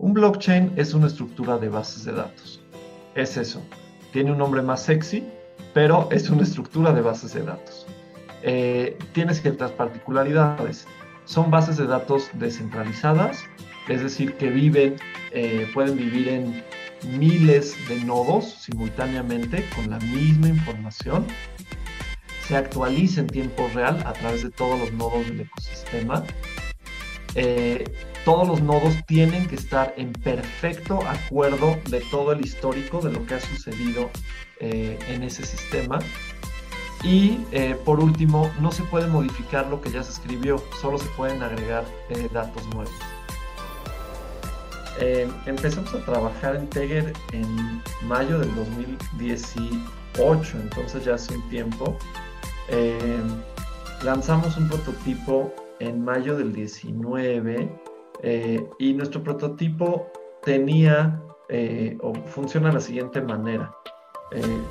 Un blockchain es una estructura de bases de datos. Es eso. Tiene un nombre más sexy, pero es una estructura de bases de datos. Eh, tiene ciertas particularidades. Son bases de datos descentralizadas, es decir, que viven, eh, pueden vivir en miles de nodos simultáneamente con la misma información. Se actualiza en tiempo real a través de todos los nodos del ecosistema. Eh, todos los nodos tienen que estar en perfecto acuerdo de todo el histórico de lo que ha sucedido eh, en ese sistema. Y eh, por último, no se puede modificar lo que ya se escribió, solo se pueden agregar datos nuevos. Eh, empezamos a trabajar en Teger en mayo del 2018, entonces ya hace un tiempo. Eh, lanzamos un prototipo en mayo del 19 eh, y nuestro prototipo tenía o funciona de la siguiente manera.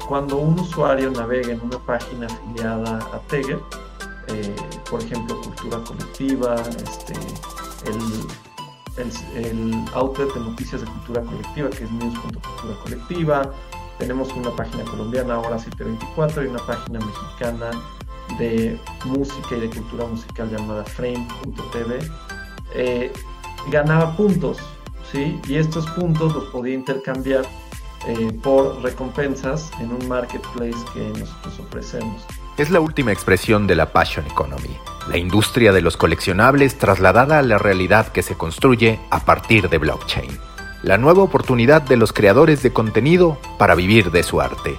cuando un usuario navega en una página afiliada a Teger, por ejemplo, cultura colectiva, este, el el, outlet de noticias de cultura colectiva, que es news.cultura colectiva. Tenemos una página colombiana, ahora 724, y una página mexicana de música y de cultura musical llamada frame.tv. Eh, ganaba puntos, ¿sí? Y estos puntos los podía intercambiar eh, por recompensas en un marketplace que nosotros ofrecemos. Es la última expresión de la Passion Economy, la industria de los coleccionables trasladada a la realidad que se construye a partir de blockchain. La nueva oportunidad de los creadores de contenido para vivir de su arte.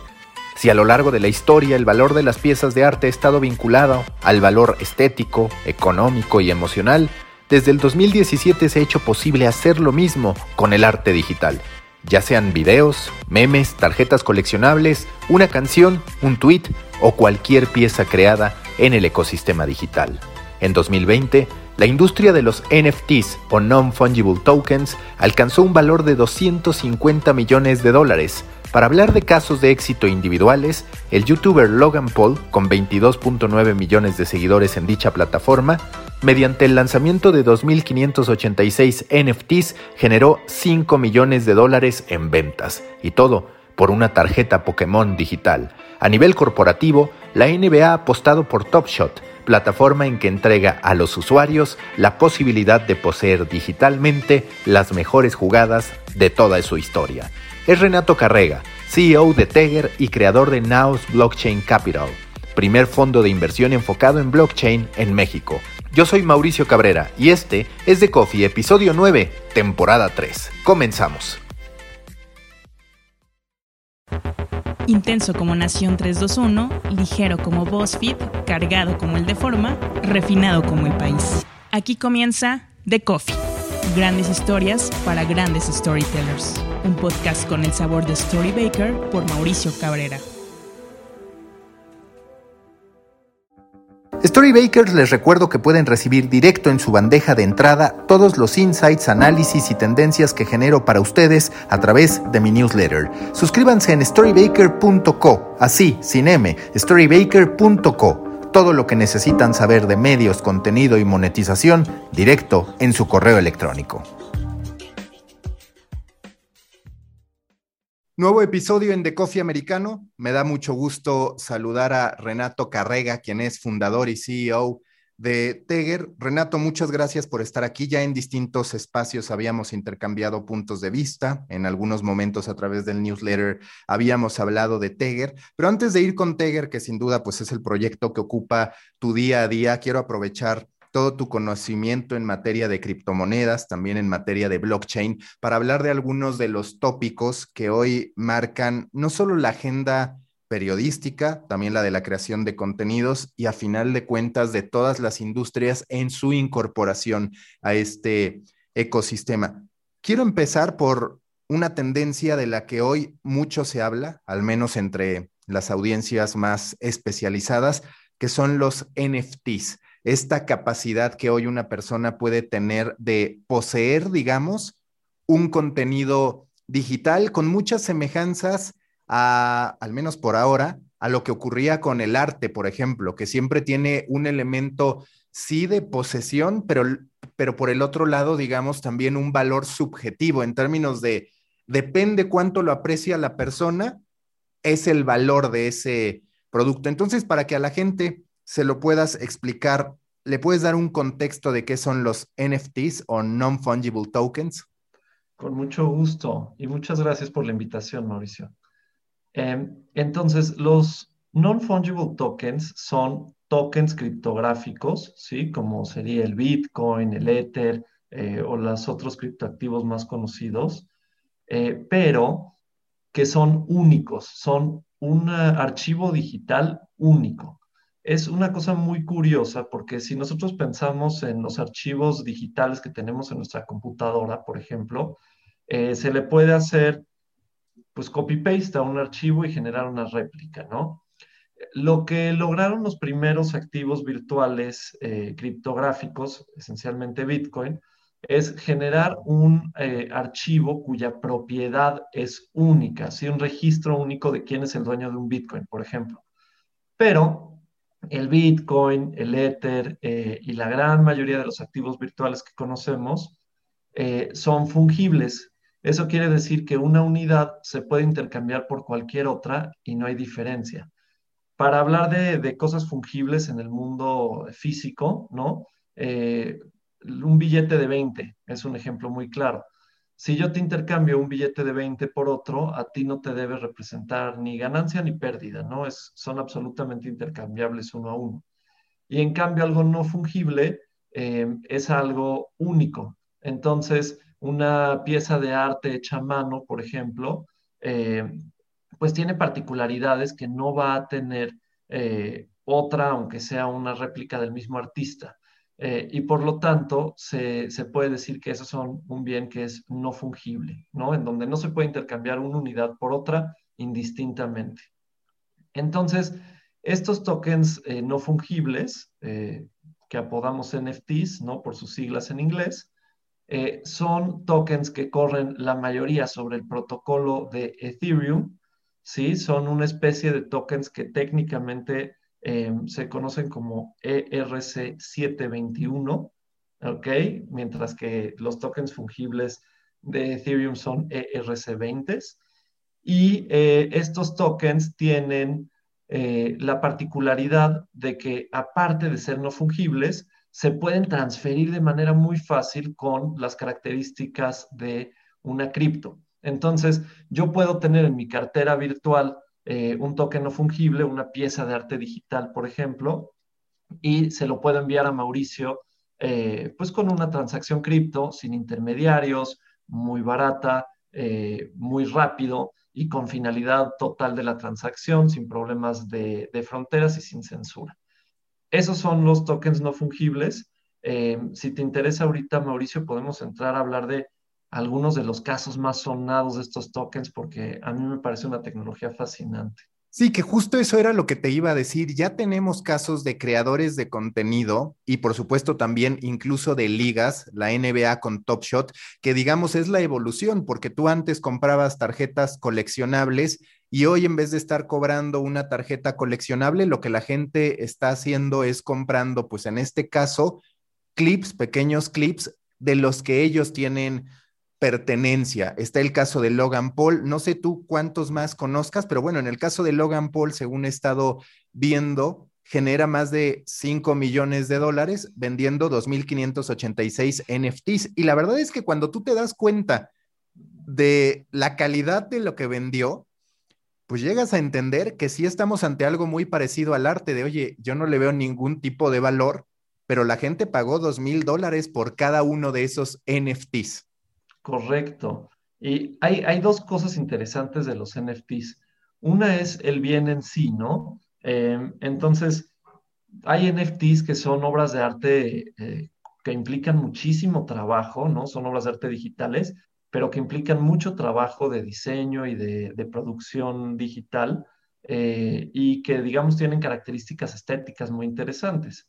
Si a lo largo de la historia el valor de las piezas de arte ha estado vinculado al valor estético, económico y emocional, desde el 2017 se ha hecho posible hacer lo mismo con el arte digital ya sean videos, memes, tarjetas coleccionables, una canción, un tweet o cualquier pieza creada en el ecosistema digital. En 2020, la industria de los NFTs o Non-Fungible Tokens alcanzó un valor de 250 millones de dólares. Para hablar de casos de éxito individuales, el youtuber Logan Paul, con 22.9 millones de seguidores en dicha plataforma, mediante el lanzamiento de 2.586 NFTs, generó 5 millones de dólares en ventas. Y todo por una tarjeta Pokémon digital. A nivel corporativo, la NBA ha apostado por Top Shot, plataforma en que entrega a los usuarios la posibilidad de poseer digitalmente las mejores jugadas de toda su historia. Es Renato Carrega, CEO de Teger y creador de Naos Blockchain Capital, primer fondo de inversión enfocado en blockchain en México. Yo soy Mauricio Cabrera y este es The Coffee, episodio 9, temporada 3. Comenzamos. Intenso como Nación 321, ligero como BuzzFeed, cargado como el de forma, refinado como el país. Aquí comienza The Coffee. Grandes historias para grandes storytellers. Un podcast con el sabor de Storybaker por Mauricio Cabrera. Storybakers les recuerdo que pueden recibir directo en su bandeja de entrada todos los insights, análisis y tendencias que genero para ustedes a través de mi newsletter. Suscríbanse en storybaker.co, así, sin M, storybaker.co. Todo lo que necesitan saber de medios, contenido y monetización directo en su correo electrónico. Nuevo episodio en The Coffee Americano. Me da mucho gusto saludar a Renato Carrega, quien es fundador y CEO de Teger. Renato, muchas gracias por estar aquí. Ya en distintos espacios habíamos intercambiado puntos de vista. En algunos momentos a través del newsletter habíamos hablado de Teger. Pero antes de ir con Teger, que sin duda pues es el proyecto que ocupa tu día a día, quiero aprovechar todo tu conocimiento en materia de criptomonedas, también en materia de blockchain, para hablar de algunos de los tópicos que hoy marcan no solo la agenda periodística, también la de la creación de contenidos y a final de cuentas de todas las industrias en su incorporación a este ecosistema. Quiero empezar por una tendencia de la que hoy mucho se habla, al menos entre las audiencias más especializadas, que son los NFTs esta capacidad que hoy una persona puede tener de poseer, digamos, un contenido digital con muchas semejanzas a, al menos por ahora, a lo que ocurría con el arte, por ejemplo, que siempre tiene un elemento, sí, de posesión, pero pero por el otro lado, digamos, también un valor subjetivo en términos de depende cuánto lo aprecia la persona, es el valor de ese producto. Entonces, para que a la gente se lo puedas explicar, ¿le puedes dar un contexto de qué son los NFTs o Non-Fungible Tokens? Con mucho gusto y muchas gracias por la invitación, Mauricio. Em, entonces, los non-fungible tokens son tokens criptográficos, ¿sí? Como sería el Bitcoin, el Ether eh, o los otros criptoactivos más conocidos, eh, pero que son únicos, son un archivo digital único. Es una cosa muy curiosa porque si nosotros pensamos en los archivos digitales que tenemos en nuestra computadora, por ejemplo, eh, se le puede hacer pues copy-paste a un archivo y generar una réplica, ¿no? Lo que lograron los primeros activos virtuales eh, criptográficos, esencialmente Bitcoin, es generar un eh, archivo cuya propiedad es única, ¿sí? un registro único de quién es el dueño de un Bitcoin, por ejemplo. Pero el Bitcoin, el Ether y la gran mayoría de los activos virtuales que conocemos son fungibles, eso quiere decir que una unidad se puede intercambiar por cualquier otra y no hay diferencia. Para hablar de, cosas fungibles en el mundo físico, ¿no? Eh, un billete de 20 es un ejemplo muy claro. Si yo te intercambio un billete de 20 por otro, a ti no te debe representar ni ganancia ni pérdida, ¿no? Es, son absolutamente intercambiables uno a uno. Y en cambio, algo no fungible eh, es algo único. Entonces, una pieza de arte hecha a mano, por ejemplo, eh, pues tiene particularidades que no va a tener eh, otra, aunque sea una réplica del mismo artista. Eh, y por lo tanto, se, puede decir que esos son un bien que es no fungible, ¿no? En donde no se puede intercambiar una unidad por otra indistintamente. Entonces, estos tokens no fungibles, que apodamos NFTs, ¿no? Por sus siglas en inglés, eh, son tokens que corren la mayoría sobre el protocolo de Ethereum, ¿sí? Son una especie de tokens que técnicamente em, se conocen como ERC721, ¿ok? Mientras que los tokens fungibles de Ethereum son ERC20. Y eh, estos tokens tienen eh, la particularidad de que, aparte de ser no fungibles, se pueden transferir de manera muy fácil con las características de una cripto. Entonces, yo puedo tener en mi cartera virtual eh, un token no fungible, una pieza de arte digital, por ejemplo, y se lo puedo enviar a Mauricio, eh, pues con una transacción cripto, sin intermediarios, muy barata, eh, muy rápido y con finalidad total de la transacción, sin problemas de fronteras y sin censura. Esos son los tokens no fungibles. Eh, si te interesa ahorita, Mauricio, podemos entrar a hablar de algunos de los casos más sonados de estos tokens porque a mí me parece una tecnología fascinante. Sí, que justo eso era lo que te iba a decir. Ya tenemos casos de creadores de contenido y por supuesto también incluso de ligas, la NBA con Top Shot, que digamos es la evolución, porque tú antes comprabas tarjetas coleccionables y hoy en vez de estar cobrando una tarjeta coleccionable, lo que la gente está haciendo es comprando, pues en este caso, clips, pequeños clips de los que ellos tienen pertenencia. Está el caso de Logan Paul. No sé tú cuántos más conozcas, pero bueno, en el caso de Logan Paul, según he estado viendo, genera más de 5 millones de dólares vendiendo 2.586 NFTs. Y la verdad es que cuando tú te das cuenta de la calidad de lo que vendió, pues llegas a entender que sí estamos ante algo muy parecido al arte de, oye, yo no le veo ningún tipo de valor, pero la gente pagó dos mil dólares por cada uno de esos NFTs. Correcto. Y hay, hay, dos cosas interesantes de los NFTs. Una es el bien en sí, ¿no? Em, entonces, hay NFTs que son obras de arte eh, que implican muchísimo trabajo, ¿no? Son obras de arte digitales pero que implican mucho trabajo de diseño y de, producción digital eh, y que, digamos, tienen características estéticas muy interesantes.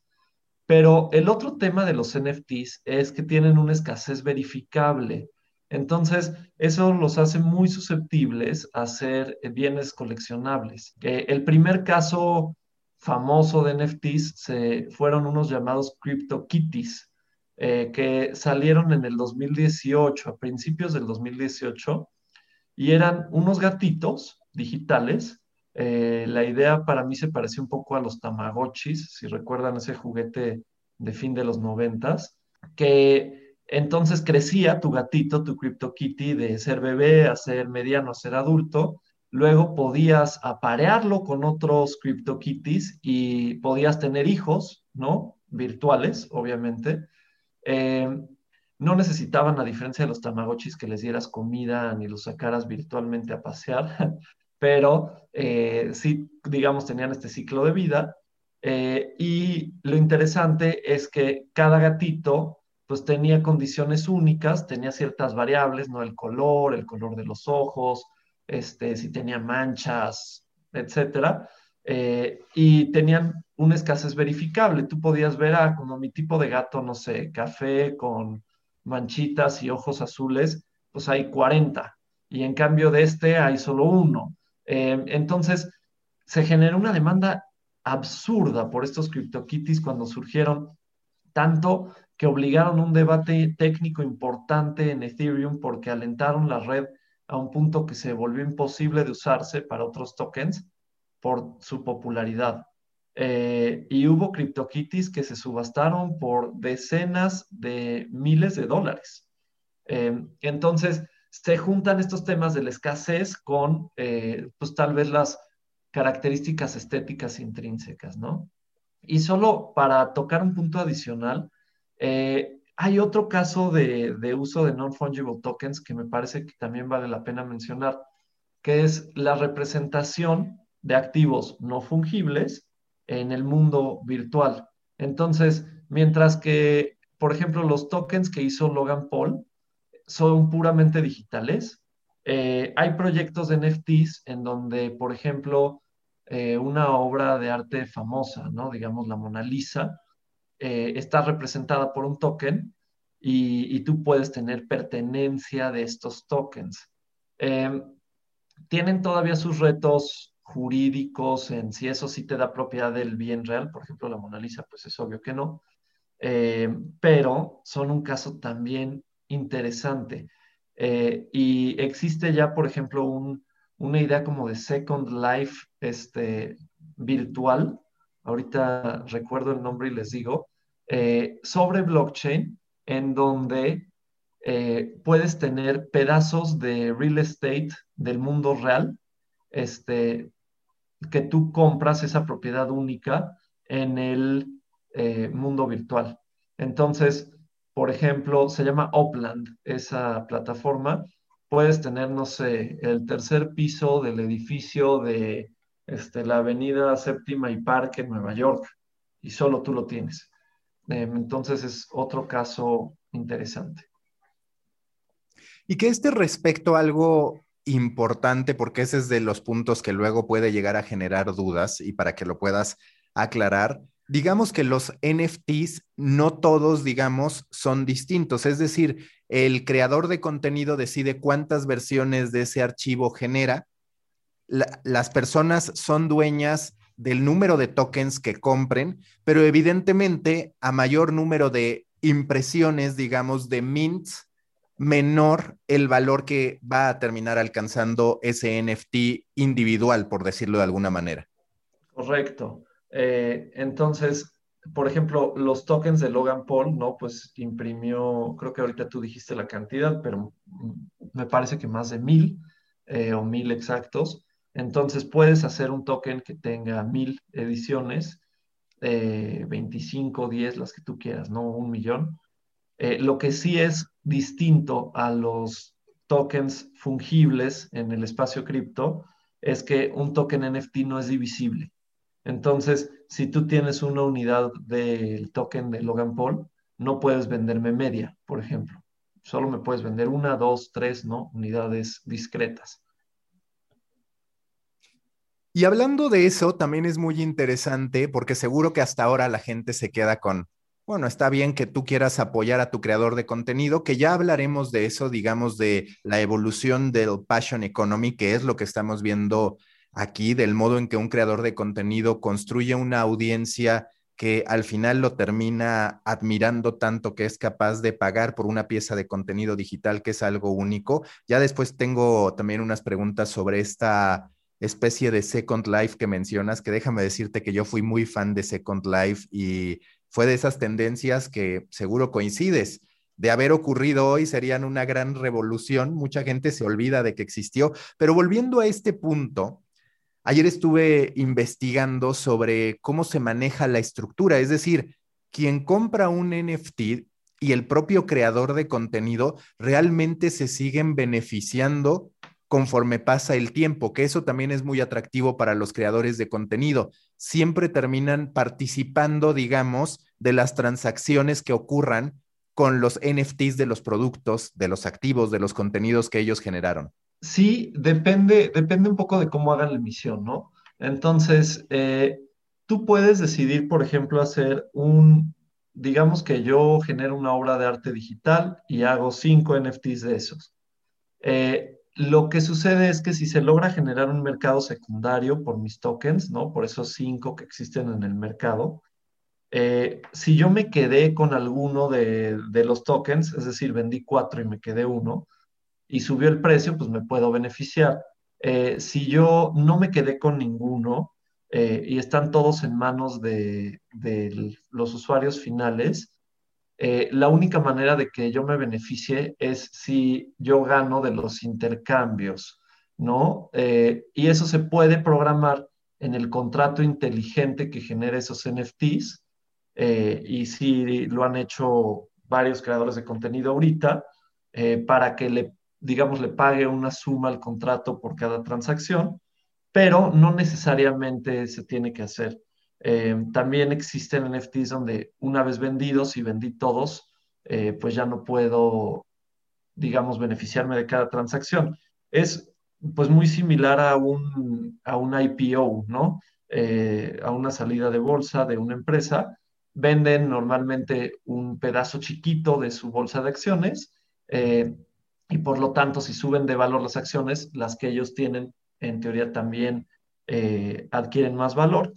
Pero el otro tema de los NFTs es que tienen una escasez verificable. Entonces, eso los hace muy susceptibles a ser bienes coleccionables. Eh, el primer caso famoso de NFTs se, fueron unos llamados CryptoKitties, eh, que salieron en el 2018, a principios del 2018, y eran unos gatitos digitales. Eh, la idea para mí se parecía un poco a los Tamagotchis, si recuerdan ese juguete de fin de los noventas, que entonces crecía tu gatito, tu CryptoKitty, de ser bebé a ser mediano a ser adulto. Luego podías aparearlo con otros CryptoKitties y podías tener hijos, ¿no? Virtuales, obviamente. Eh, no necesitaban, a diferencia de los tamagotchis, que les dieras comida ni los sacaras virtualmente a pasear, pero eh, sí, digamos, tenían este ciclo de vida. Eh, y lo interesante es que cada gatito pues tenía condiciones únicas, tenía ciertas variables, ¿no? El color, el color de los ojos, este, si tenía manchas, etcétera. y tenían una escasez verificable. Tú podías ver, ah, como mi tipo de gato, no sé, café con manchitas y ojos azules, pues hay 40. Y en cambio de este hay solo uno. Eh, entonces, se generó una demanda absurda por estos CryptoKitties cuando surgieron, tanto que obligaron un debate técnico importante en Ethereum porque alentaron la red a un punto que se volvió imposible de usarse para otros tokens por su popularidad. Eh, y hubo CryptoKitties que se subastaron por decenas de miles de dólares. Eh, entonces, se juntan estos temas de la escasez con, eh, pues tal vez las características estéticas intrínsecas, ¿no? Y solo para tocar un punto adicional, hay otro caso de, de uso de non-fungible tokens que me parece que también vale la pena mencionar, que es la representación de activos no fungibles en el mundo virtual. Entonces, mientras que, por ejemplo, los tokens que hizo Logan Paul son puramente digitales, eh, hay proyectos de NFTs en donde, por ejemplo, eh, una obra de arte famosa, ¿no? digamos la Mona Lisa, eh, está representada por un token y, tú puedes tener pertenencia de estos tokens. tienen todavía sus retos jurídicos en si eso sí te da propiedad del bien real, por ejemplo la Mona Lisa, pues es obvio que no, eh, pero son un caso también interesante. Eh, y existe ya, por ejemplo, una idea como de Second Life este, virtual, ahorita recuerdo el nombre y les digo, eh, sobre blockchain, en donde puedes tener pedazos de real estate del mundo real, este, que tú compras esa propiedad única en el eh, mundo virtual. Entonces, por ejemplo, se llama Upland, esa plataforma. Puedes tener, no sé, el tercer piso del edificio de este, la avenida Séptima y Parque en Nueva York, y solo tú lo tienes. Em, entonces es otro caso interesante. Y que este respecto algo importante porque ese es de los puntos que luego puede llegar a generar dudas y para que lo puedas aclarar. Digamos que los NFTs no todos, digamos, son distintos. Es decir, el creador de contenido decide cuántas versiones de ese archivo genera. las personas son dueñas del número de tokens que compren, pero evidentemente a mayor número de impresiones, digamos, de mints, menor el valor que va a terminar alcanzando ese NFT individual, por decirlo de alguna manera. Correcto. Eh, entonces, por ejemplo, los tokens de Logan Paul, ¿no? Pues imprimió, creo que ahorita tú dijiste la cantidad, pero me parece que más de mil eh, o mil exactos. Entonces puedes hacer un token que tenga mil ediciones, 25, eh, 10, las que tú quieras, ¿no? Un millón. lo que sí es distinto a los tokens fungibles en el espacio cripto es que un token NFT no es divisible. Entonces, si tú tienes una unidad del token de Logan Paul, no puedes venderme media, por ejemplo. Solo me puedes vender una, dos, tres, ¿no? Unidades discretas. Y hablando de eso, también es muy interesante porque seguro que hasta ahora la gente se queda con, bueno, está bien que tú quieras apoyar a tu creador de contenido, que ya hablaremos de eso, digamos, de la evolución del Passion Economy, que es lo que estamos viendo aquí, del modo en que un creador de contenido construye una audiencia que al final lo termina admirando tanto que es capaz de pagar por una pieza de contenido digital que es algo único. Ya después tengo también unas preguntas sobre esta especie de Second Life que mencionas, que déjame decirte que yo fui muy fan de Second Life y fue de esas tendencias que seguro coincides. De haber ocurrido hoy serían una gran revolución. Mucha gente se olvida de que existió. Pero volviendo a este punto, ayer estuve investigando sobre cómo se maneja la estructura, es decir, quien compra un NFT y el propio creador de contenido realmente se siguen beneficiando conforme pasa el tiempo, que eso también es muy atractivo para los creadores de contenido. Siempre terminan participando, digamos, de las transacciones que ocurran con los NFTs de los productos, de los activos, de los contenidos que ellos generaron. Sí, depende, un poco de cómo hagan la emisión, ¿no? Entonces, eh, tú puedes decidir, por ejemplo, hacer un, digamos que yo genero una obra de arte digital y hago cinco NFTs de esos. Eh, lo que sucede es que si se logra generar un mercado secundario por mis tokens, ¿no? Por esos cinco que existen en el mercado, eh, si yo me quedé con alguno de, los tokens, es decir, vendí cuatro y me quedé uno, y subió el precio, pues me puedo beneficiar. Eh, si yo no me quedé con ninguno eh, y están todos en manos de los usuarios finales, eh, la única manera de que yo me beneficie es si yo gano de los intercambios, ¿no? Eh, y eso se puede programar en el contrato inteligente que genera esos NFTs, eh, y si lo han hecho varios creadores de contenido ahorita, para que le, digamos, le pague una suma al contrato por cada transacción, pero no necesariamente se tiene que hacer. Eh, también existen NFTs donde una vez vendidos y vendí todos, eh, pues ya no puedo, digamos, beneficiarme de cada transacción. Es pues muy similar a un, a un IPO, ¿no? Eh, a una salida de bolsa de una empresa. Venden normalmente un pedazo chiquito de su bolsa de acciones y por lo tanto, si suben de valor las acciones, las que ellos tienen, en teoría también adquieren más valor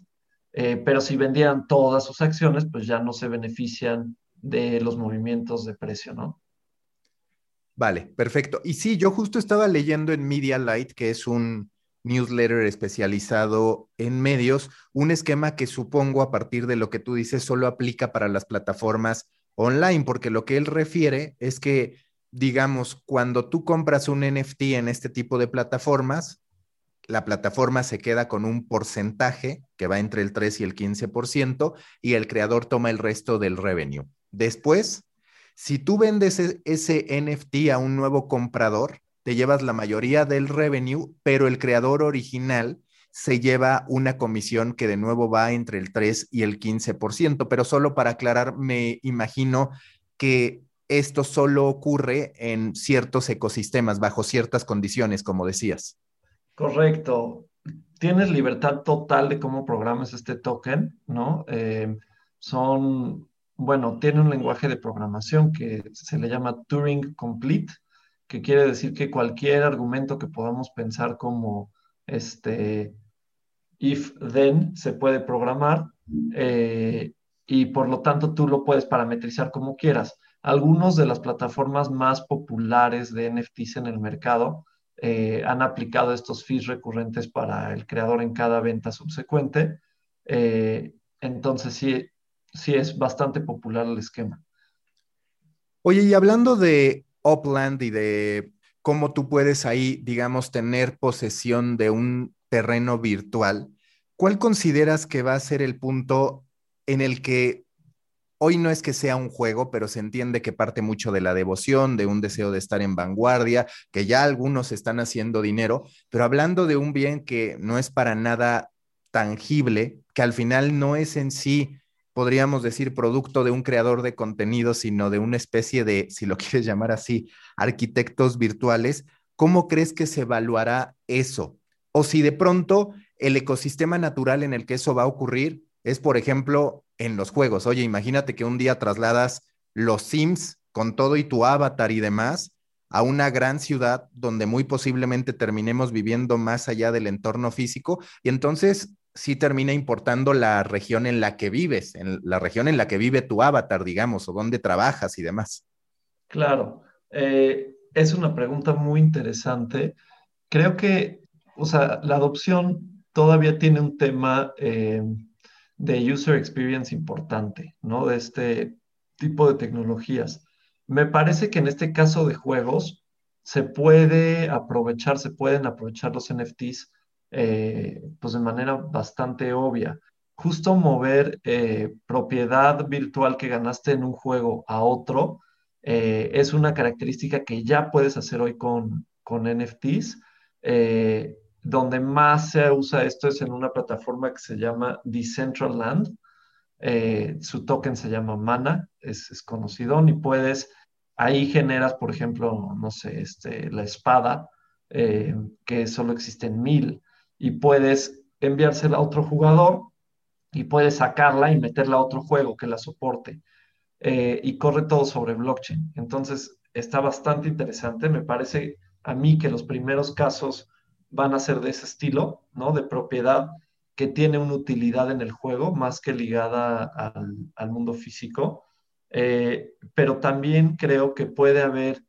eh, pero si vendieran todas sus acciones, pues ya no se benefician de los movimientos de precio, ¿no? Vale, perfecto. Y sí, yo justo estaba leyendo en Media Light, que es un newsletter especializado en medios, un esquema que supongo a partir de lo que tú dices solo aplica para las plataformas online, porque lo que él refiere es que, digamos, cuando tú compras un NFT en este tipo de plataformas, la plataforma se queda con un porcentaje que va entre el 3 y el 15% y el creador toma el resto del revenue. Después, si tú vendes e-, ese NFT a un nuevo comprador, te llevas la mayoría del revenue, pero el creador original se lleva una comisión que de nuevo va entre el 3 y el 15%, pero solo para aclarar, me imagino que esto solo ocurre en ciertos ecosistemas, bajo ciertas condiciones, como decías. Correcto. Tienes libertad total de cómo programas este token, ¿no? Eh, son, bueno, tiene un lenguaje de programación que se le llama Turing Complete, que quiere decir que cualquier argumento que podamos pensar como este if then se puede programar eh, y por lo tanto tú lo puedes parametrizar como quieras. Algunos de las plataformas más populares de NFTs en el mercado eh, han aplicado estos fees recurrentes para el creador en cada venta subsecuente. Eh, entonces sí, sí es bastante popular el esquema. Oye, y hablando de Upland y de cómo tú puedes ahí, digamos, tener posesión de un terreno virtual, ¿cuál consideras que va a ser el punto en el que Hoy no es que sea un juego, pero se entiende que parte mucho de la devoción, de un deseo de estar en vanguardia, que ya algunos están haciendo dinero, pero hablando de un bien que no es para nada tangible, que al final no es en sí, podríamos decir, producto de un creador de contenido, sino de una especie de, si lo quieres llamar así, arquitectos virtuales, ¿cómo crees que se evaluará eso? O si de pronto el ecosistema natural en el que eso va a ocurrir es, por ejemplo, en los juegos. Oye, imagínate que un día trasladas los Sims con todo y tu avatar y demás a una gran ciudad donde muy posiblemente terminemos viviendo más allá del entorno físico y entonces sí termina importando la región en la que vives, en la región en la que vive tu avatar, digamos, o dónde trabajas y demás. Claro, eh, es una pregunta muy interesante. Creo que, o sea, la adopción todavía tiene un tema eh, de user experience importante, ¿no? De este tipo de tecnologías. Me parece que en este caso de juegos se puede aprovechar, se pueden aprovechar los NFTs eh, pues de manera bastante obvia. Justo mover eh, propiedad virtual que ganaste en un juego a otro eh, es una característica que ya puedes hacer hoy con, con NFTs. Donde más se usa esto es en una plataforma que se llama Decentraland. su token se llama Mana, es, conocido, y puedes, ahí generas, por ejemplo, no sé, este, la espada, que solo existen mil y puedes enviársela a otro jugador y puedes sacarla y meterla a otro juego que la soporte. Eh, y corre todo sobre blockchain. Entonces, está bastante interesante. Me parece a mí que los primeros casos van a ser de ese estilo, ¿no? De propiedad que tiene una utilidad en el juego más que ligada al, mundo físico. Eh, pero también creo que puede haber,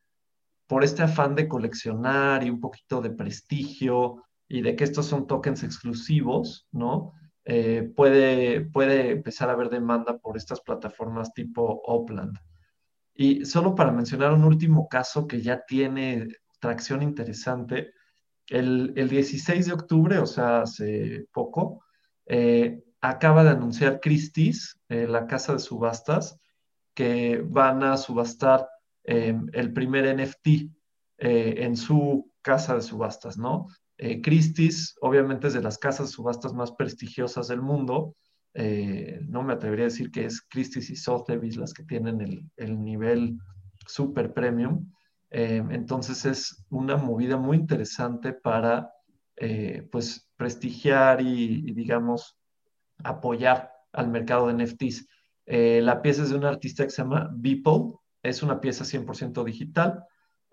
por este afán de coleccionar y un poquito de prestigio, y de que estos son tokens exclusivos, ¿no? Eh, puede, puede empezar a haber demanda por estas plataformas tipo Upland. Y solo para mencionar un último caso que ya tiene tracción interesante, el, 16 de octubre, o sea, hace poco, eh, acaba de anunciar Christie's, eh, la casa de subastas, que van a subastar el primer NFT en su casa de subastas, ¿no? Eh, Christie's, obviamente, es de las casas subastas más prestigiosas del mundo. Eh, no me atrevería a decir que es Christie's y Sotheby's las que tienen el, nivel super premium. Eh, entonces es una movida muy interesante para, pues, prestigiar y, digamos, apoyar al mercado de NFTs. la pieza es de un artista que se llama Beeple, es una pieza 100% digital.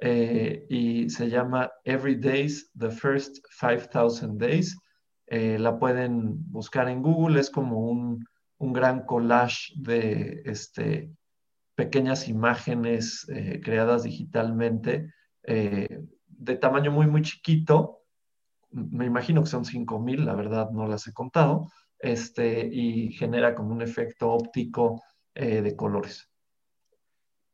Eh, y se llama Every Days, The First 5000 Days. Eh, la pueden buscar en Google, es como un, un gran collage de este, pequeñas imágenes eh, creadas digitalmente de tamaño muy, muy chiquito. Me imagino que son 5000, la verdad no las he contado, este, y genera como un efecto óptico de colores.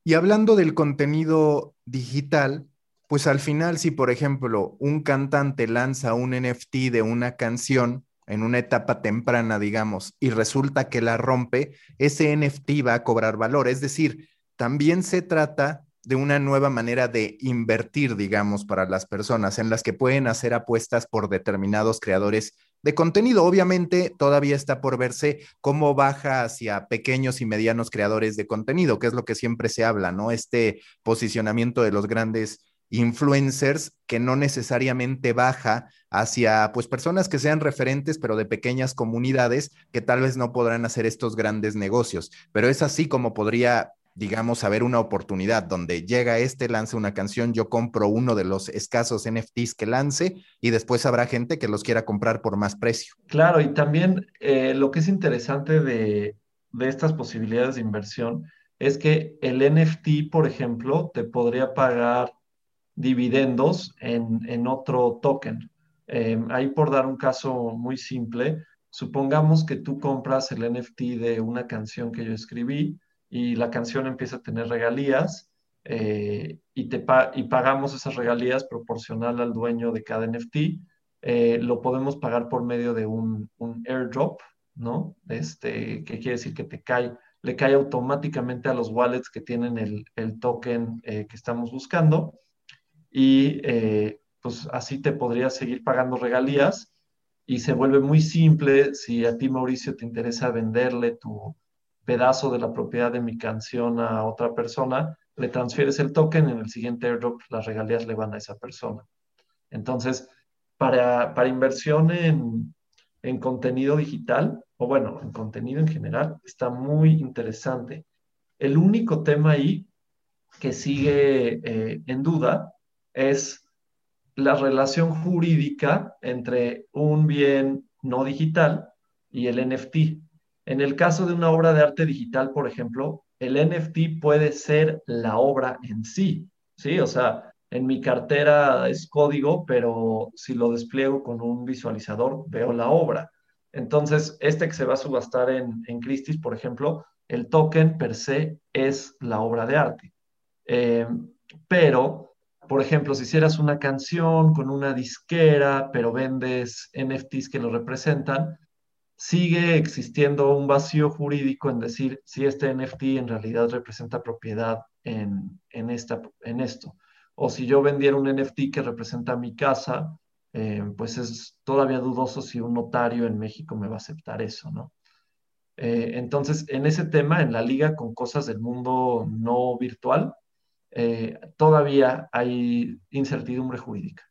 Y hablando del contenido digital, pues al final, si por ejemplo un cantante lanza un NFT de una canción en una etapa temprana, digamos, y resulta que la rompe, ese NFT va a cobrar valor. Es decir, también se trata de una nueva manera de invertir, digamos, para las personas en las que pueden hacer apuestas por determinados creadores de contenido. Obviamente, todavía está por verse cómo baja hacia pequeños y medianos creadores de contenido, que es lo que siempre se habla, ¿no? Este posicionamiento de los grandes influencers que no necesariamente baja hacia pues personas que sean referentes pero de pequeñas comunidades que tal vez no podrán hacer estos grandes negocios, pero es así como podría digamos, a ver una oportunidad donde llega este, lanza una canción, yo compro uno de los escasos NFTs que lance y después habrá gente que los quiera comprar por más precio. Claro, y también eh, lo que es interesante de, estas posibilidades de inversión es que el NFT, por ejemplo, te podría pagar dividendos en, otro token. Em, ahí por dar un caso muy simple, supongamos que tú compras el NFT de una canción que yo escribí, y la canción empieza a tener regalías eh, y, te y pagamos esas regalías proporcional al dueño de cada NFT. Eh, lo podemos pagar por medio de un, un, airdrop, ¿no? Este, que quiere decir que te cae, le cae automáticamente a los wallets que tienen el, el token eh, que estamos buscando. Y pues así te podrías seguir pagando regalías y se vuelve muy simple si a ti, Mauricio, te interesa venderle tu, pedazo de la propiedad de mi canción a otra persona, le transfieres el token, en el siguiente airdrop las regalías le van a esa persona. Entonces, para, para inversión en, en contenido digital, o bueno, en contenido en general, está muy interesante. El único tema ahí que sigue eh, en duda es la relación jurídica entre un bien no digital y el NFT. En el caso de una obra de arte digital, por ejemplo, el NFT puede ser la obra en sí, ¿sí? O sea, en mi cartera es código, pero si lo despliego con un visualizador, veo la obra. Entonces, este que se va a subastar en, en Christie's, por ejemplo, el token per se es la obra de arte. Eh, pero, por ejemplo, si hicieras una canción con una disquera, pero vendes NFTs que lo representan, sigue existiendo un vacío jurídico en decir si este NFT en realidad representa propiedad en, esta, en esto. O si yo vendiera un NFT que representa mi casa, eh, pues es todavía dudoso si un notario en México me va a aceptar eso, ¿no? Eh, entonces, en ese tema, en la liga con cosas del mundo no virtual, eh, todavía hay incertidumbre jurídica.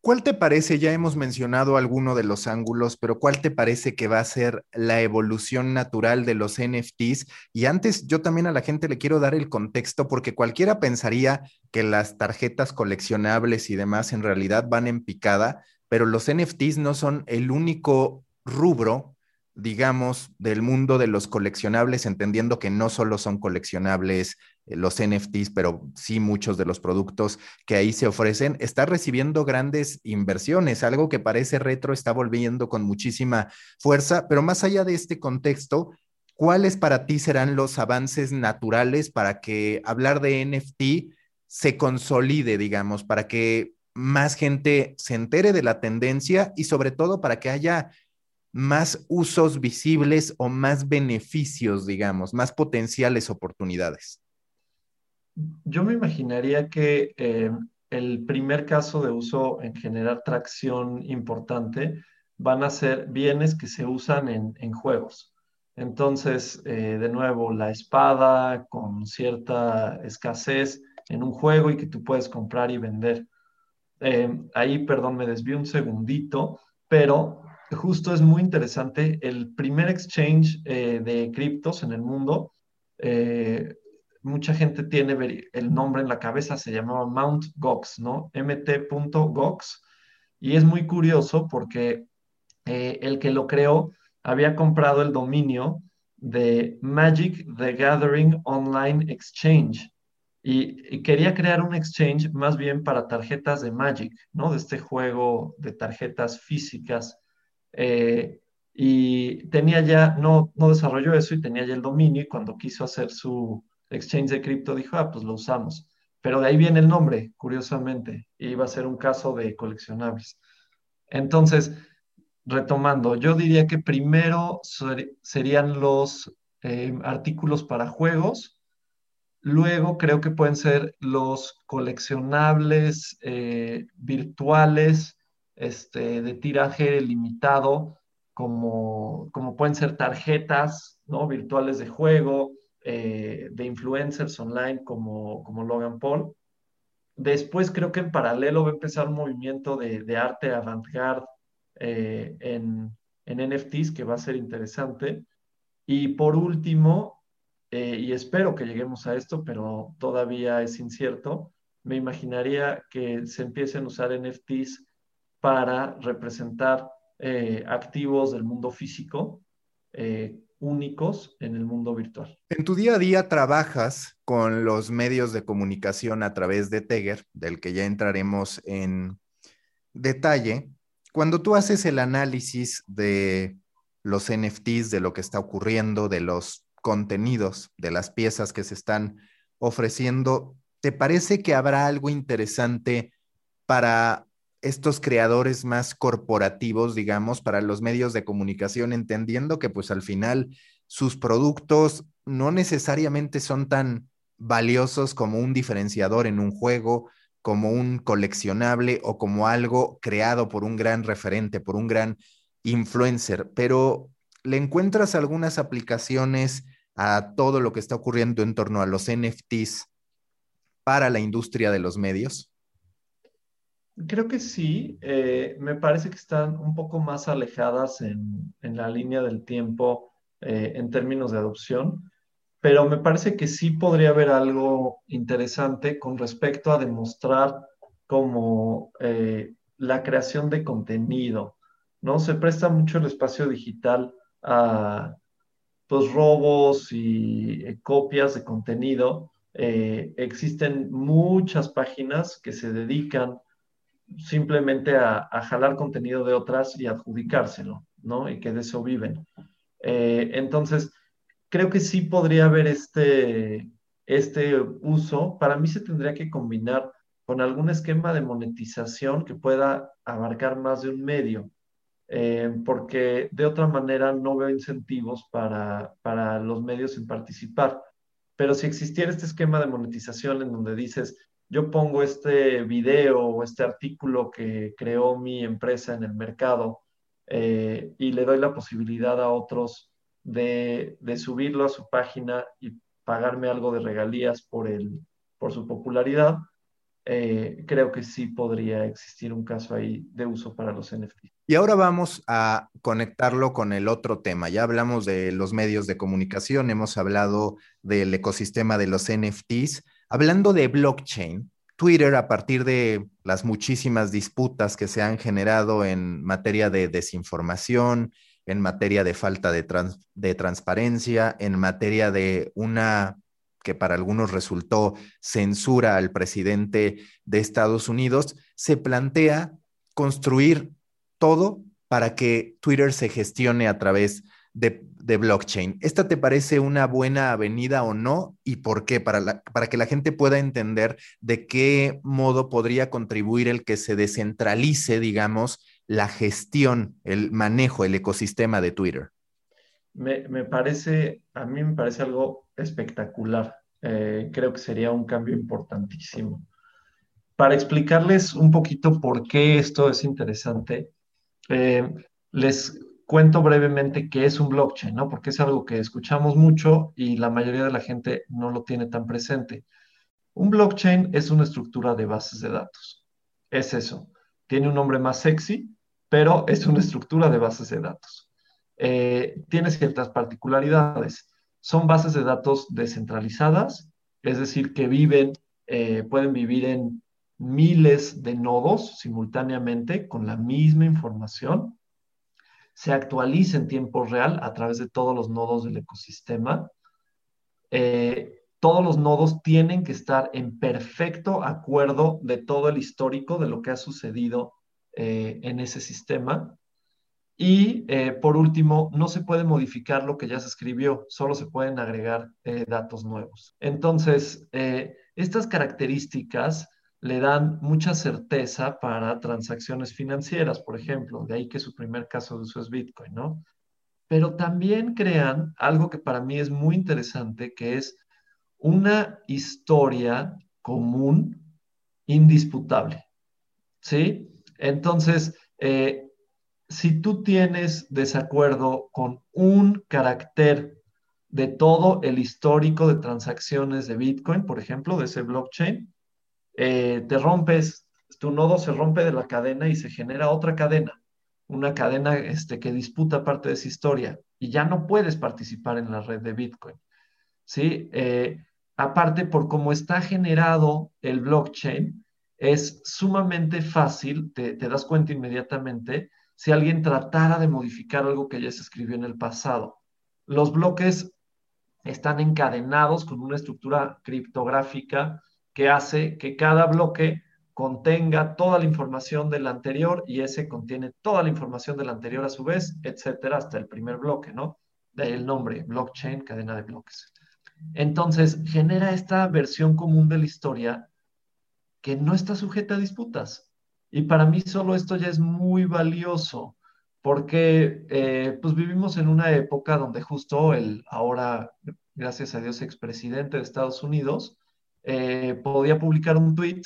¿Cuál te parece, ya hemos mencionado alguno de los ángulos, pero cuál te parece que va a ser la evolución natural de los NFTs? Y antes yo también a la gente le quiero dar el contexto porque cualquiera pensaría que las tarjetas coleccionables y demás en realidad van en picada, pero los NFTs no son el único rubro digamos, del mundo de los coleccionables, entendiendo que no solo son coleccionables eh, los NFTs, pero sí muchos de los productos que ahí se ofrecen, está recibiendo grandes inversiones, algo que parece retro está volviendo con muchísima fuerza, pero más allá de este contexto, ¿cuáles para ti serán los avances naturales para que hablar de NFT se consolide, digamos, para que más gente se entere de la tendencia y sobre todo para que haya más usos visibles o más beneficios, digamos, más potenciales oportunidades? Yo me imaginaría que eh, el primer caso de uso en generar tracción importante van a ser bienes que se usan en, juegos. Entonces, eh, de nuevo, la espada con cierta escasez en un juego y que tú puedes comprar y vender. Eh, ahí, perdón, me desvío un segundito, pero justo es muy interesante. El primer exchange eh, de criptos en el mundo, eh, mucha gente tiene el nombre en la cabeza, se llamaba Mount Gox, ¿no? mt.gox. Y es muy curioso porque eh, el que lo creó había comprado el dominio de Magic the Gathering Online Exchange. Y, y, quería crear un exchange más bien para tarjetas de Magic, ¿no? De este juego de tarjetas físicas eh, y tenía ya, no, no desarrolló eso y tenía ya el dominio y cuando quiso hacer su exchange de cripto dijo, ah, pues lo usamos. Pero de ahí viene el nombre, curiosamente, y iba a ser un caso de coleccionables. Entonces, retomando, yo diría que primero serían los eh, artículos para juegos, luego creo que pueden ser los coleccionables eh, virtuales, este, de tiraje limitado, como, como pueden ser tarjetas ¿no? virtuales de juego, eh, de influencers online como, como Logan Paul. Después creo que en paralelo va a empezar un movimiento de, arte avant-garde eh, en, en, NFTs que va a ser interesante. Y por último, eh, y espero que lleguemos a esto, pero todavía es incierto, me imaginaría que se empiecen a usar NFTs para representar eh, activos del mundo físico eh, únicos en el mundo virtual. En tu día a día trabajas con los medios de comunicación a través de Teger, del que ya entraremos en detalle. Cuando tú haces el análisis de los NFTs, de lo que está ocurriendo, de los contenidos, de las piezas que se están ofreciendo, ¿te parece que habrá algo interesante para estos creadores más corporativos, digamos, para los medios de comunicación, entendiendo que pues al final sus productos no necesariamente son tan valiosos como un diferenciador en un juego, como un coleccionable o como algo creado por un gran referente, por un gran influencer, pero ¿le encuentras algunas aplicaciones a todo lo que está ocurriendo en torno a los NFTs para la industria de los medios? Creo que sí, eh, me parece que están un poco más alejadas en, la línea del tiempo eh, en términos de adopción, pero me parece que sí podría haber algo interesante con respecto a demostrar como eh, la creación de contenido, ¿no? Se presta mucho el espacio digital a pues, robos y copias de contenido. Existen muchas páginas que se dedican simplemente a, jalar contenido de otras y adjudicárselo, ¿no? Y que de eso viven. Eh, entonces, creo que sí podría haber este, este uso. Para mí se tendría que combinar con algún esquema de monetización que pueda abarcar más de un medio. Eh, porque de otra manera no veo incentivos para, para los medios en participar. Pero si existiera este esquema de monetización en donde dices, yo pongo este video o este artículo que creó mi empresa en el mercado eh, y le doy la posibilidad a otros de, de, subirlo a su página y pagarme algo de regalías por, el, por su popularidad, eh, creo que sí podría existir un caso ahí de uso para los NFT. Y ahora vamos a conectarlo con el otro tema. Ya hablamos de los medios de comunicación, hemos hablado del ecosistema de los NFTs. Hablando de blockchain, Twitter, a partir de las muchísimas disputas que se han generado en materia de desinformación, en materia de falta de, de transparencia, en materia de una que para algunos resultó censura al presidente de Estados Unidos, se plantea construir todo para que Twitter se gestione a través de, blockchain. ¿Esta te parece una buena avenida o no? ¿Y por qué? Para, para que la gente pueda entender de qué modo podría contribuir el que se descentralice, digamos, la gestión, el manejo, el ecosistema de Twitter. Me, me parece, a mí me parece algo espectacular. Eh, creo que sería un cambio importantísimo. Para explicarles un poquito por qué esto es interesante, eh, les cuento brevemente qué es un blockchain, ¿no? Porque es algo que escuchamos mucho y la mayoría de la gente no lo tiene tan presente. Un blockchain es una estructura de bases de datos. Es eso. Tiene un nombre más sexy, pero es una estructura de bases de datos. Eh, tiene ciertas particularidades. Son bases de datos descentralizadas, es decir, que viven, eh, pueden vivir en miles de nodos simultáneamente con la misma información, se actualiza en tiempo real a través de todos los nodos del ecosistema. Eh, todos los nodos tienen que estar en perfecto acuerdo de todo el histórico de lo que ha sucedido eh, en ese sistema. Y eh, por último, no se puede modificar lo que ya se escribió, solo se pueden agregar datos nuevos. Entonces, estas características le dan mucha certeza para transacciones financieras, por ejemplo, de ahí que su primer caso de uso es Bitcoin, ¿no? Pero también crean algo que para mí es muy interesante, que es una historia común indisputable, ¿sí? Entonces, eh, si tú tienes desacuerdo con un carácter de todo el histórico de transacciones de Bitcoin, por ejemplo, de ese blockchain, eh, te rompes, tu nodo se rompe de la cadena y se genera otra cadena, una cadena este, que disputa parte de esa historia y ya no puedes participar en la red de Bitcoin. ¿sí? Eh, aparte, por cómo está generado el blockchain, es sumamente fácil, te, te das cuenta inmediatamente, si alguien tratara de modificar algo que ya se escribió en el pasado. Los bloques están encadenados con una estructura criptográfica que hace que cada bloque contenga toda la información del anterior y ese contiene toda la información del anterior a su vez, etcétera, hasta el primer bloque, ¿no? De el nombre, blockchain, cadena de bloques. Entonces, genera esta versión común de la historia que no está sujeta a disputas. Y para mí solo esto ya es muy valioso, porque eh, pues vivimos en una época donde justo el ahora, gracias a Dios, expresidente de Estados Unidos, eh, podía publicar un tweet,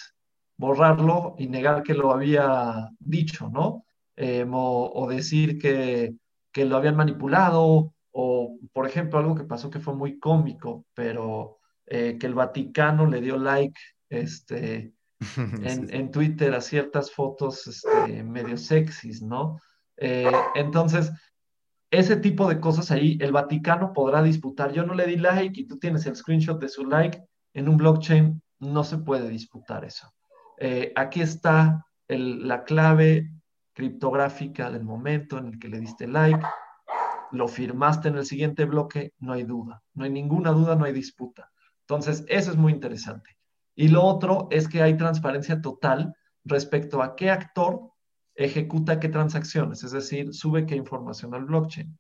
borrarlo y negar que lo había dicho, ¿no? Eh, o, decir que, que, lo habían manipulado, o por ejemplo, algo que pasó que fue muy cómico, pero eh, que el Vaticano le dio like este, en, en Twitter a ciertas fotos este, medio sexys, ¿no? entonces, ese tipo de cosas ahí, el Vaticano podrá disputar, yo no le di like y tú tienes el screenshot de su like, en un blockchain no se puede disputar eso. Eh, aquí está la clave criptográfica del momento en el que le diste like, lo firmaste en el siguiente bloque, no hay duda, no hay ninguna duda, no hay disputa. Entonces, eso es muy interesante. Y lo otro es que hay transparencia total respecto a qué actor ejecuta qué transacciones, es decir, sube qué información al blockchain.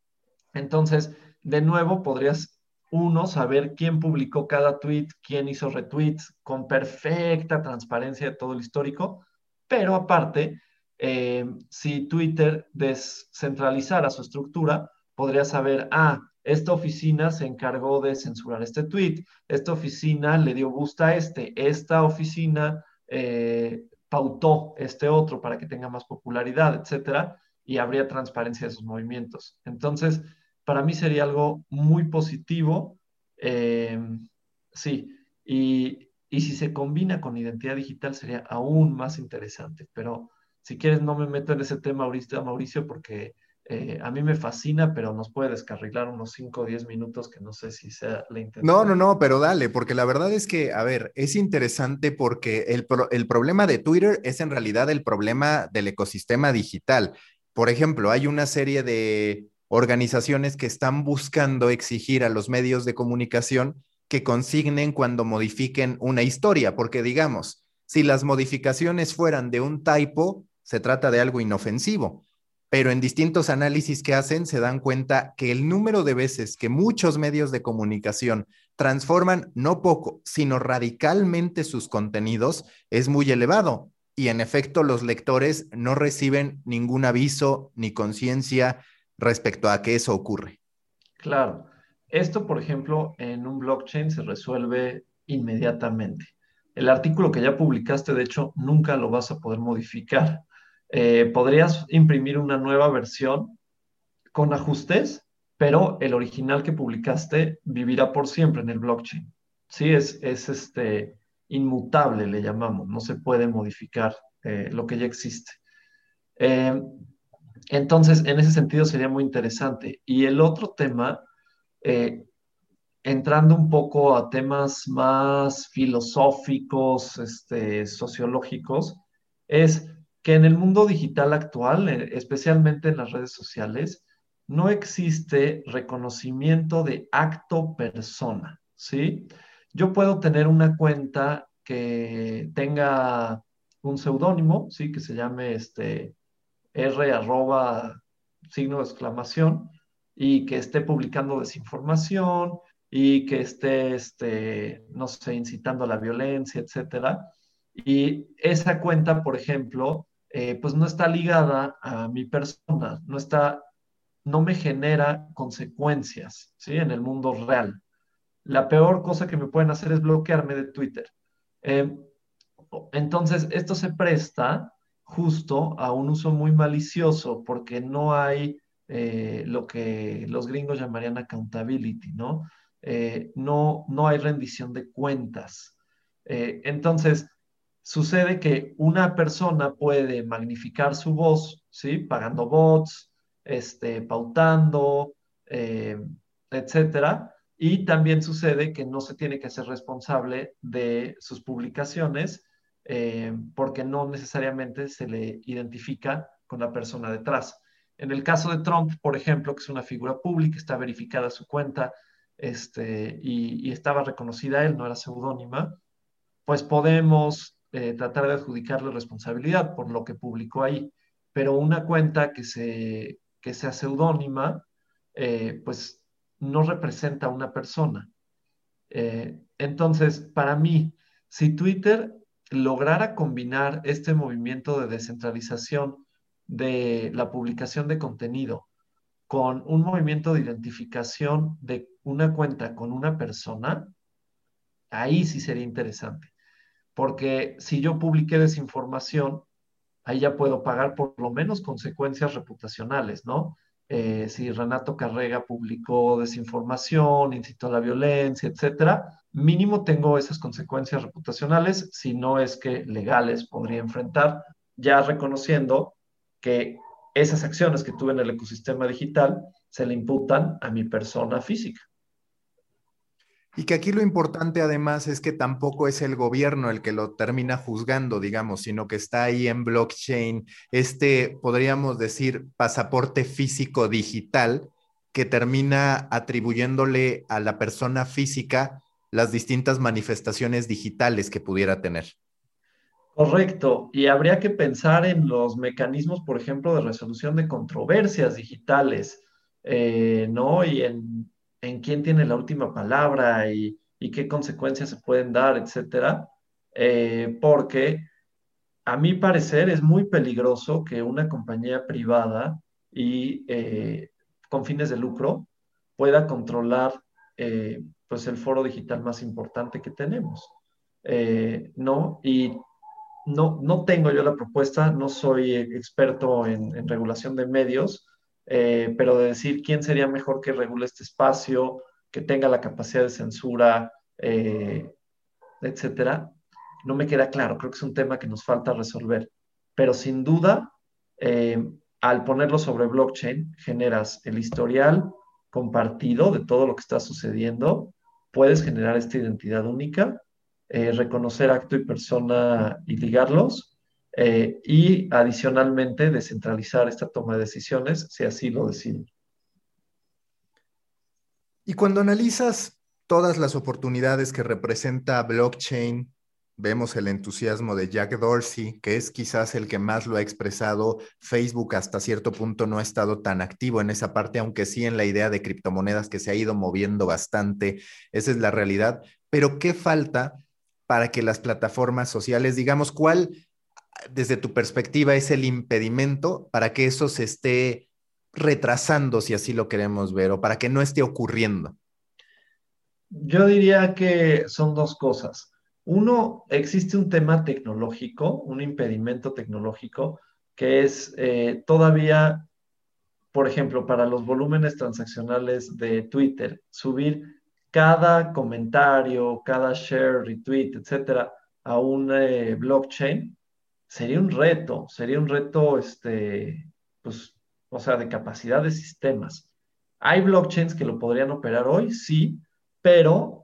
Entonces, de nuevo, podrías, uno, saber quién publicó cada tweet, quién hizo retweets, con perfecta transparencia de todo el histórico, pero aparte, eh, si Twitter descentralizara su estructura, podría saber, ah, esta oficina se encargó de censurar este tweet, esta oficina le dio gusto a este, esta oficina eh, pautó este otro para que tenga más popularidad, etcétera, y habría transparencia de sus movimientos. Entonces, para mí sería algo muy positivo, eh, sí, y, y si se combina con identidad digital sería aún más interesante, pero si quieres no me meto en ese tema ahorita, Mauricio, porque eh, a mí me fascina, pero nos puede descarrilar unos 5 o 10 minutos que no sé si sea la intención. No, no, no, pero dale, porque la verdad es que, a ver, es interesante porque el, el problema de Twitter es en realidad el problema del ecosistema digital. Por ejemplo, hay una serie de organizaciones que están buscando exigir a los medios de comunicación que consignen cuando modifiquen una historia, porque digamos, si las modificaciones fueran de un typo, se trata de algo inofensivo pero en distintos análisis que hacen se dan cuenta que el número de veces que muchos medios de comunicación transforman no poco, sino radicalmente sus contenidos es muy elevado. Y en efecto, los lectores no reciben ningún aviso ni conciencia respecto a que eso ocurre. Claro. Esto, por ejemplo, en un blockchain se resuelve inmediatamente. El artículo que ya publicaste, de hecho, nunca lo vas a poder modificar eh, podrías imprimir una nueva versión con ajustes, pero el original que publicaste vivirá por siempre en el blockchain. Sí, es, es este, inmutable, le llamamos, no se puede modificar eh, lo que ya existe. Eh, entonces, en ese sentido sería muy interesante. Y el otro tema, entrando un poco a temas más filosóficos, este, sociológicos, es que en el mundo digital actual, eh, especialmente en las redes sociales, no existe reconocimiento de acto persona, ¿sí? Yo puedo tener una cuenta que tenga un seudónimo, ¿sí? Que se llame este R arroba signo de exclamación y que esté publicando desinformación y que esté, este, no sé, incitando a la violencia, etcétera. Y esa cuenta, por ejemplo, eh, pues no está ligada a mi persona, no está, no me genera consecuencias, ¿sí? En el mundo real. La peor cosa que me pueden hacer es bloquearme de Twitter. Eh, entonces, esto se presta justo a un uso muy malicioso porque no hay eh, lo que los gringos llamarían accountability, ¿no? no, no hay rendición de cuentas. entonces, sucede que una persona puede magnificar su voz, ¿sí? Pagando bots, este, pautando, eh, etcétera. Y también sucede que no se tiene que ser responsable de sus publicaciones eh, porque no necesariamente se le identifica con la persona detrás. En el caso de Trump, por ejemplo, que es una figura pública, está verificada su cuenta este, y, y estaba reconocida él, no era seudónima, pues podemos eh, tratar de adjudicarle responsabilidad por lo que publicó ahí. Pero una cuenta que, se, que sea seudónima, eh, pues no representa a una persona. Eh, entonces, para mí, si Twitter lograra combinar este movimiento de descentralización de la publicación de contenido con un movimiento de identificación de una cuenta con una persona, ahí sí sería interesante porque si yo publiqué desinformación, ahí ya puedo pagar por lo menos consecuencias reputacionales, ¿no? Eh, si Renato Carrega publicó desinformación, incitó a la violencia, etcétera, mínimo tengo esas consecuencias reputacionales, si no es que legales podría enfrentar, ya reconociendo que esas acciones que tuve en el ecosistema digital se le imputan a mi persona física. Y que aquí lo importante además es que tampoco es el gobierno el que lo termina juzgando, digamos, sino que está ahí en blockchain, este, podríamos decir, pasaporte físico digital que termina atribuyéndole a la persona física las distintas manifestaciones digitales que pudiera tener. Correcto, y habría que pensar en los mecanismos, por ejemplo, de resolución de controversias digitales, eh, ¿no? Y en en quién tiene la última palabra y, qué consecuencias se pueden dar, etcétera, eh, porque a mi parecer es muy peligroso que una compañía privada y eh, con fines de lucro pueda controlar pues el foro digital más importante que tenemos. ¿no? Y no, no tengo yo la propuesta, no soy experto en regulación de medios, eh, pero de decir quién sería mejor que regule este espacio, que tenga la capacidad de censura, eh, etcétera, no me queda claro. Creo que es un tema que nos falta resolver. Pero sin duda, eh, al ponerlo sobre blockchain, generas el historial compartido de todo lo que está sucediendo, puedes generar esta identidad única, reconocer acto y persona y ligarlos eh, y adicionalmente descentralizar esta toma de decisiones si así lo deciden. Y cuando analizas todas las oportunidades que representa blockchain, vemos el entusiasmo de Jack Dorsey, que es quizás el que más lo ha expresado. Facebook hasta cierto punto no ha estado tan activo en esa parte, aunque sí en la idea de criptomonedas que se ha ido moviendo bastante. Esa es la realidad. Pero ¿qué falta para que las plataformas sociales, digamos, cuál desde tu perspectiva, es el impedimento para que eso se esté retrasando, si así lo queremos ver, o para que no esté ocurriendo? Yo diría que son dos cosas. Uno, existe un tema tecnológico, un impedimento tecnológico, que es eh, todavía, por ejemplo, para los volúmenes transaccionales de Twitter, subir cada comentario, cada share, retweet, etcétera, a un eh, blockchain sería un reto, sería un reto, este, pues, o sea, de capacidad de sistemas. ¿Hay blockchains que lo podrían operar hoy? Sí, pero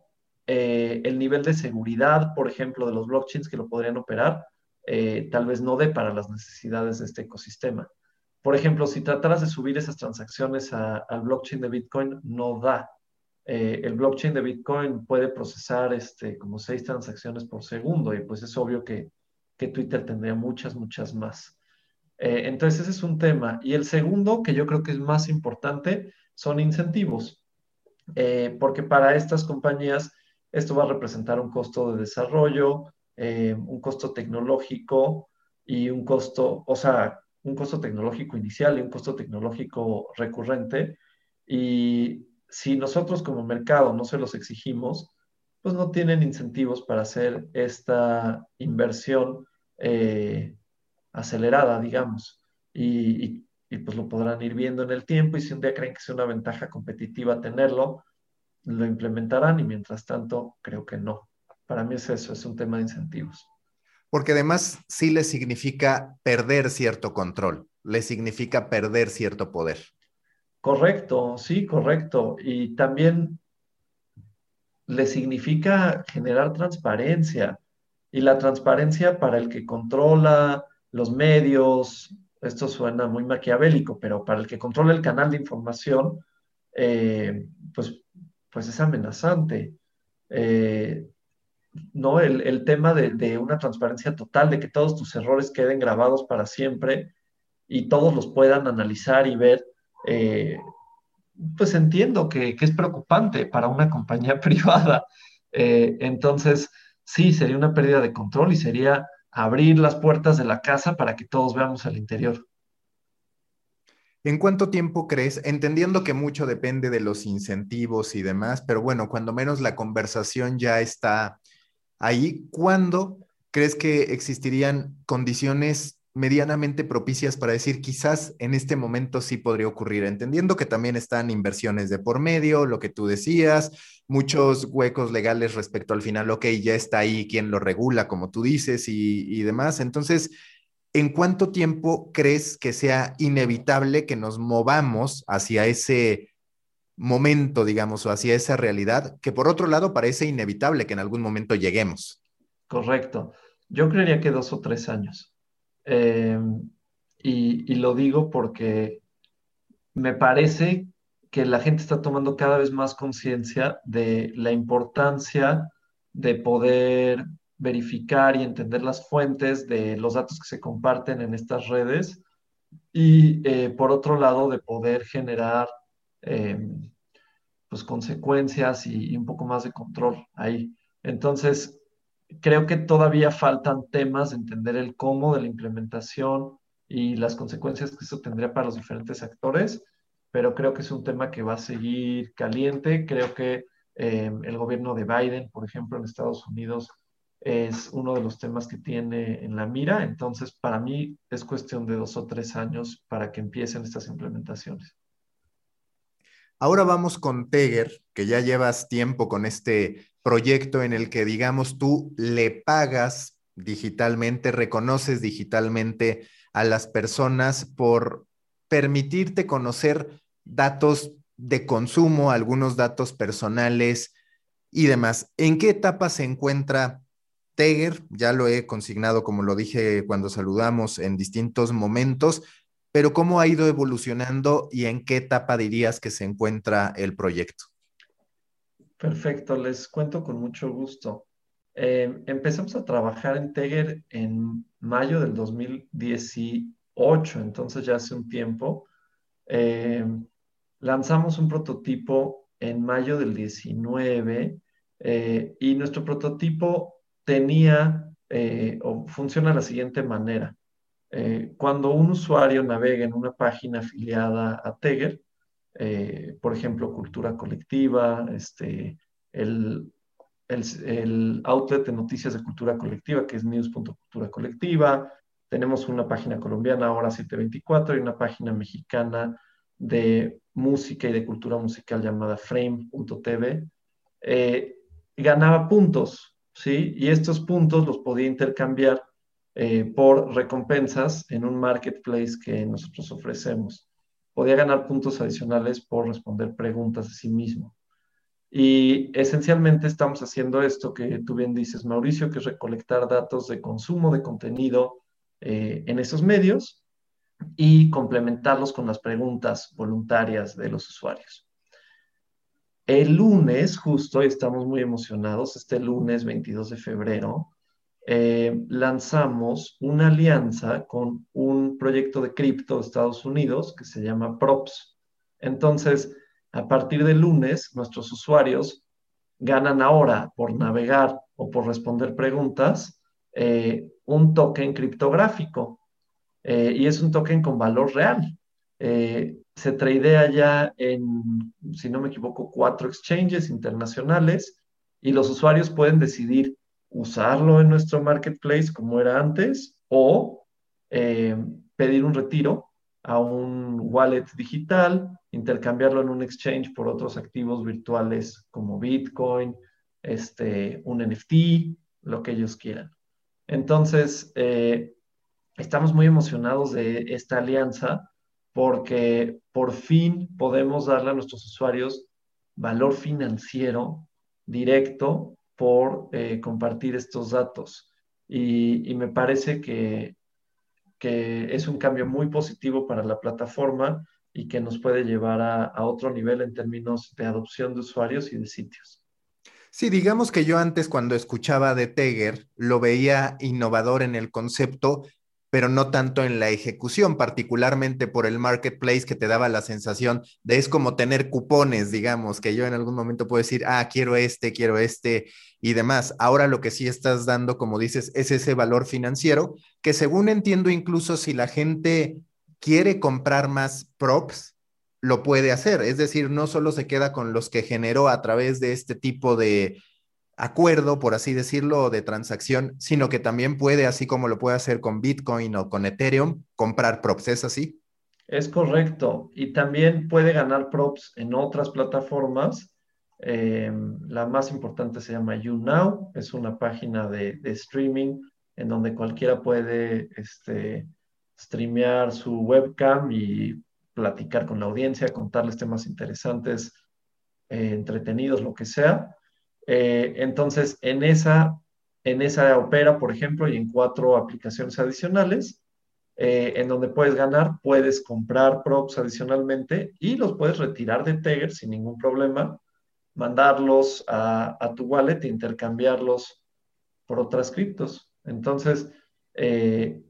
eh, el nivel de seguridad, por ejemplo, de los blockchains que lo podrían operar, eh, tal vez no dé para las necesidades de este ecosistema. Por ejemplo, si trataras de subir esas transacciones al blockchain de Bitcoin, no da. Eh, el blockchain de Bitcoin puede procesar este, como seis transacciones por segundo y pues es obvio que que Twitter tendría muchas, muchas más. Entonces, ese es un tema. Y el segundo, que yo creo que es más importante, son incentivos, porque para estas compañías esto va a representar un costo de desarrollo, eh, un costo tecnológico y un costo, o sea, un costo tecnológico inicial y un costo tecnológico recurrente. Y si nosotros como mercado no se los exigimos, pues no tienen incentivos para hacer esta inversión eh, acelerada, digamos, y, pues lo podrán ir viendo en el tiempo y si un día creen que es una ventaja competitiva tenerlo, lo implementarán y mientras tanto creo que no. Para mí es eso, es un tema de incentivos. Porque además sí le significa perder cierto control, le significa perder cierto poder. Correcto, sí, correcto. Y también le significa generar transparencia. Y la transparencia para el que controla los medios, esto suena muy maquiavélico, pero para el que controla el canal de información, eh, pues, pues es amenazante. Eh, ¿no? El, tema de, una transparencia total, de que todos tus errores queden grabados para siempre y todos los puedan analizar y ver, eh, pues entiendo que, es preocupante para una compañía privada. Eh, entonces, sí, sería una pérdida de control y sería abrir las puertas de la casa para que todos veamos al interior. ¿En cuánto tiempo crees, entendiendo que mucho depende de los incentivos y demás, pero bueno, cuando menos la conversación ya está ahí, ¿cuándo crees que existirían condiciones medianamente propicias para decir quizás en este momento sí podría ocurrir, entendiendo que también están inversiones de por medio, lo que tú decías, muchos huecos legales respecto al final, ok, ya está ahí quien lo regula, como tú dices, y, demás. Entonces, ¿en cuánto tiempo crees que sea inevitable que nos movamos hacia ese momento, digamos, o hacia esa realidad que por otro lado parece inevitable que en algún momento lleguemos. Correcto. Yo creería que dos o tres años. Eh, y, lo digo porque me parece que la gente está tomando cada vez más conciencia de la importancia de poder verificar y entender las fuentes de los datos que se comparten en estas redes y eh, por otro lado de poder generar em, pues consecuencias y, un poco más de control ahí. Entonces, creo que todavía faltan temas de entender el cómo de la implementación y las consecuencias que eso tendría para los diferentes actores, pero creo que es un tema que va a seguir caliente. Creo que em, el gobierno de Biden, por ejemplo, en Estados Unidos, es uno de los temas que tiene en la mira. Entonces, para mí es cuestión de dos o tres años para que empiecen estas implementaciones. Ahora vamos con Teger, que ya llevas tiempo con este proyecto en el que, digamos, tú le pagas digitalmente, reconoces digitalmente a las personas por permitirte conocer datos de consumo, algunos datos personales y demás. ¿En qué etapa se encuentra Teger, ya lo he consignado, como lo dije cuando saludamos, en distintos momentos, pero ¿cómo ha ido evolucionando y en qué etapa dirías que se encuentra el proyecto? Perfecto, les cuento con mucho gusto. Eh, empezamos a trabajar en Teger en mayo del 2018, entonces ya hace un tiempo. Eh, lanzamos un prototipo en mayo del 19 eh, y nuestro prototipo tenía eh, o funciona de la siguiente manera. Eh, cuando un usuario navega en una página afiliada a Teger, eh, por ejemplo, Cultura Colectiva, este, el, el, outlet de noticias de cultura colectiva, que es news.cultura colectiva, tenemos una página colombiana, ahora 724, y una página mexicana de música y de cultura musical llamada frame.tv, ganaba puntos ¿sí? Y estos puntos los podía intercambiar eh, por recompensas en un marketplace que nosotros ofrecemos. Podía ganar puntos adicionales por responder preguntas a sí mismo. Y esencialmente estamos haciendo esto que tú bien dices, Mauricio, que es recolectar datos de consumo de contenido eh, en esos medios y complementarlos con las preguntas voluntarias de los usuarios. El lunes, justo, y estamos muy emocionados, este lunes 22 de febrero, eh, lanzamos una alianza con un proyecto de cripto de Estados Unidos que se llama Props. Entonces, a partir del lunes, nuestros usuarios ganan ahora por navegar o por responder preguntas eh, un token criptográfico. Eh, y es un token con valor real se tradea ya en, si no me equivoco, cuatro exchanges internacionales y los usuarios pueden decidir usarlo en nuestro marketplace como era antes o eh, pedir un retiro a un wallet digital, intercambiarlo en un exchange por otros activos virtuales como Bitcoin, este, un NFT, lo que ellos quieran. Entonces, eh, estamos muy emocionados de esta alianza porque por fin podemos darle a nuestros usuarios valor financiero directo por eh, compartir estos datos. Y, me parece que, que, es un cambio muy positivo para la plataforma y que nos puede llevar a, a otro nivel en términos de adopción de usuarios y de sitios. Sí, digamos que yo antes cuando escuchaba de Teger lo veía innovador en el concepto pero no tanto en la ejecución, particularmente por el marketplace que te daba la sensación de es como tener cupones, digamos, que yo en algún momento puedo decir, ah, quiero este, quiero este y demás. Ahora lo que sí estás dando, como dices, es ese valor financiero que según entiendo, incluso si la gente quiere comprar más props, lo puede hacer. Es decir, no solo se queda con los que generó a través de este tipo de acuerdo, por así decirlo, de transacción, sino que también puede, así como lo puede hacer con Bitcoin o con Ethereum, comprar props. ¿Es así? Es correcto. Y también puede ganar props en otras plataformas. Em, la más importante se llama YouNow. Es una página de, streaming en donde cualquiera puede este, streamear su webcam y platicar con la audiencia, contarles temas interesantes eh, entretenidos, lo que sea. Eh, entonces, en esa, en esa opera, por ejemplo, y en cuatro aplicaciones adicionales, en donde puedes ganar, puedes comprar props adicionalmente y los puedes retirar de Teger sin ningún problema, mandarlos a, a tu wallet e intercambiarlos por otras criptos. Entonces, eh,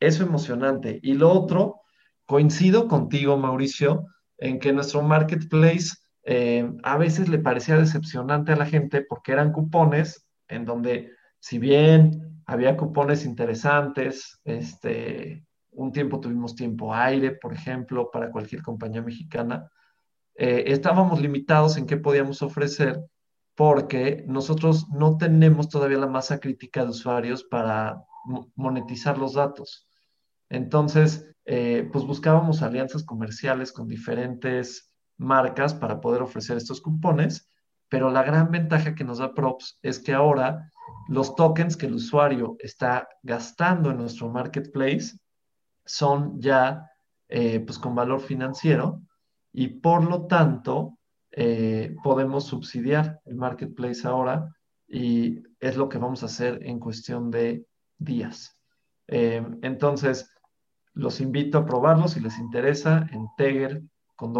eso emocionante. Y lo otro, coincido contigo, Mauricio, en que nuestro marketplace eh, a veces le parecía decepcionante a la gente porque eran cupones en donde, si bien había cupones interesantes, este, un tiempo tuvimos tiempo aire, por ejemplo, para cualquier compañía mexicana, eh, estábamos limitados en qué podíamos ofrecer porque nosotros no tenemos todavía la masa crítica de usuarios para monetizar los datos. Entonces, eh, pues buscábamos alianzas comerciales con diferentes marcas para poder ofrecer estos cupones, pero la gran ventaja que nos da Props es que ahora los tokens que el usuario está gastando en nuestro marketplace son ya eh, pues con valor financiero y por lo tanto eh, podemos subsidiar el marketplace ahora y es lo que vamos a hacer en cuestión de días. Eh, entonces, los invito a probarlo si les interesa en teger con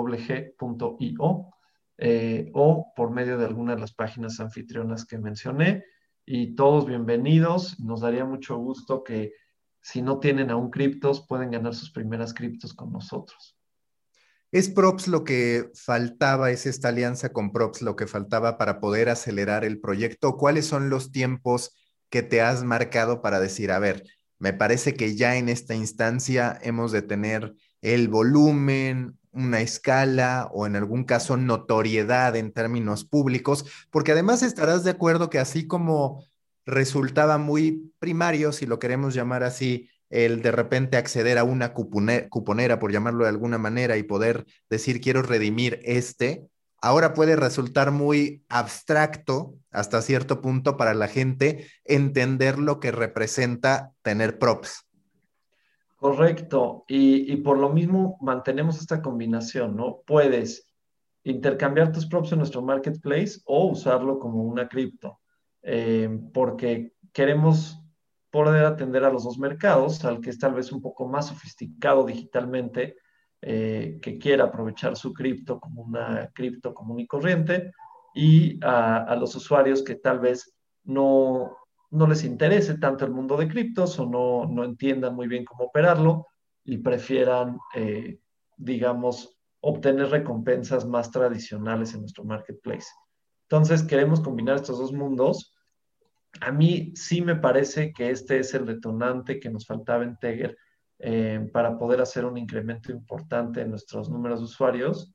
eh, o por medio de alguna de las páginas anfitrionas que mencioné. Y todos bienvenidos. Nos daría mucho gusto que si no tienen aún criptos, pueden ganar sus primeras criptos con nosotros. ¿Es Props lo que faltaba, es esta alianza con Props lo que faltaba para poder acelerar el proyecto? ¿Cuáles son los tiempos que te has marcado para decir, a ver, me parece que ya en esta instancia hemos de tener el volumen, una escala o en algún caso notoriedad en términos públicos, porque además estarás de acuerdo que así como resultaba muy primario, si lo queremos llamar así, el de repente acceder a una cuponera, por llamarlo de alguna manera, y poder decir quiero redimir este, ahora puede resultar muy abstracto hasta cierto punto para la gente entender lo que representa tener props. Correcto, y, por lo mismo mantenemos esta combinación, ¿no? Puedes intercambiar tus props en nuestro marketplace o usarlo como una cripto, eh, porque queremos poder atender a los dos mercados, al que es tal vez un poco más sofisticado digitalmente, eh, que quiera aprovechar su cripto como una cripto común y corriente, y a, los usuarios que tal vez no, no les interese tanto el mundo de criptos o no, no entiendan muy bien cómo operarlo y prefieran, eh, digamos, obtener recompensas más tradicionales en nuestro marketplace. Entonces, queremos combinar estos dos mundos a mí sí me parece que este es el detonante que nos faltaba en Teger eh, para poder hacer un incremento importante en nuestros números de usuarios.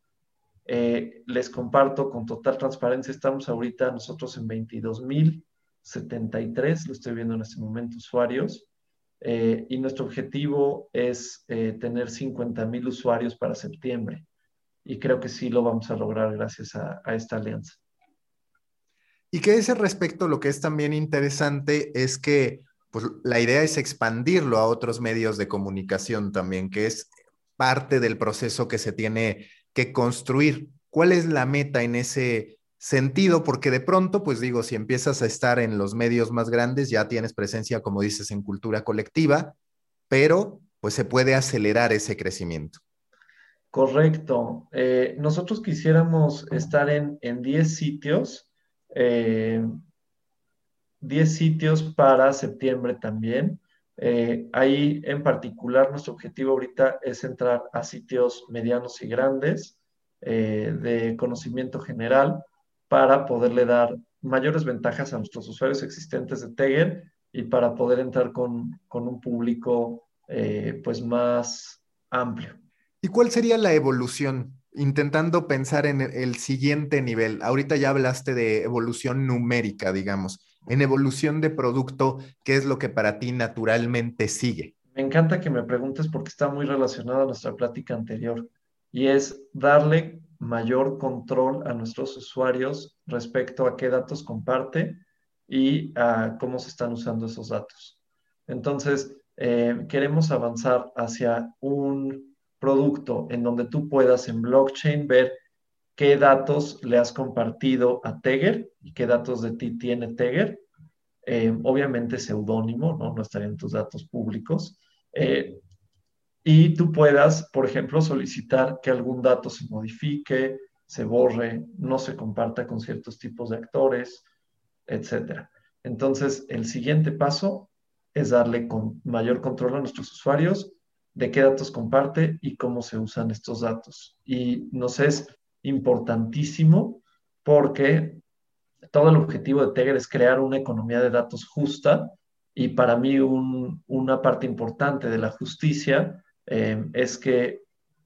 Eh, les comparto con total transparencia, estamos ahorita nosotros en 22.073, lo estoy viendo en este momento, usuarios, eh, y nuestro objetivo es tener 50.000 usuarios para septiembre. Y creo que sí lo vamos a lograr gracias a esta alianza. Y que ese respecto lo que es también interesante es que pues, la idea es expandirlo a otros medios de comunicación también, que es parte del proceso que se tiene que construir. ¿Cuál es la meta en ese sentido? Porque de pronto, pues digo, si empiezas a estar en los medios más grandes, ya tienes presencia, como dices, en cultura colectiva, pero pues se puede acelerar ese crecimiento. Correcto. Eh, nosotros quisiéramos estar en 10 sitios 10 eh, sitios para septiembre también. Eh, ahí en particular nuestro objetivo ahorita es entrar a sitios medianos y grandes de conocimiento general para poderle dar mayores ventajas a nuestros usuarios existentes de Teger y para poder entrar con, con un público pues más amplio. ¿Y cuál sería la evolución intentando pensar en el siguiente nivel. Ahorita ya hablaste de evolución numérica, digamos. En evolución de producto, ¿qué es lo que para ti naturalmente sigue? Me encanta que me preguntes porque está muy relacionado a nuestra plática anterior y es darle mayor control a nuestros usuarios respecto a qué datos comparte y a cómo se están usando esos datos. Entonces, eh, queremos avanzar hacia un producto en donde tú puedas en blockchain ver qué datos le has compartido a Teger y qué datos de ti tiene Teger. Eh, obviamente seudónimo, ¿no? No estarían tus datos públicos. Eh, y tú puedas, por ejemplo, solicitar que algún dato se modifique, se borre, no se comparta con ciertos tipos de actores, etc. Entonces, el siguiente paso es darle con mayor control a nuestros usuarios de qué datos comparte y cómo se usan estos datos. Y nos es importantísimo porque todo el objetivo de Teger es crear una economía de datos justa y para mí una parte importante de la justicia eh, es que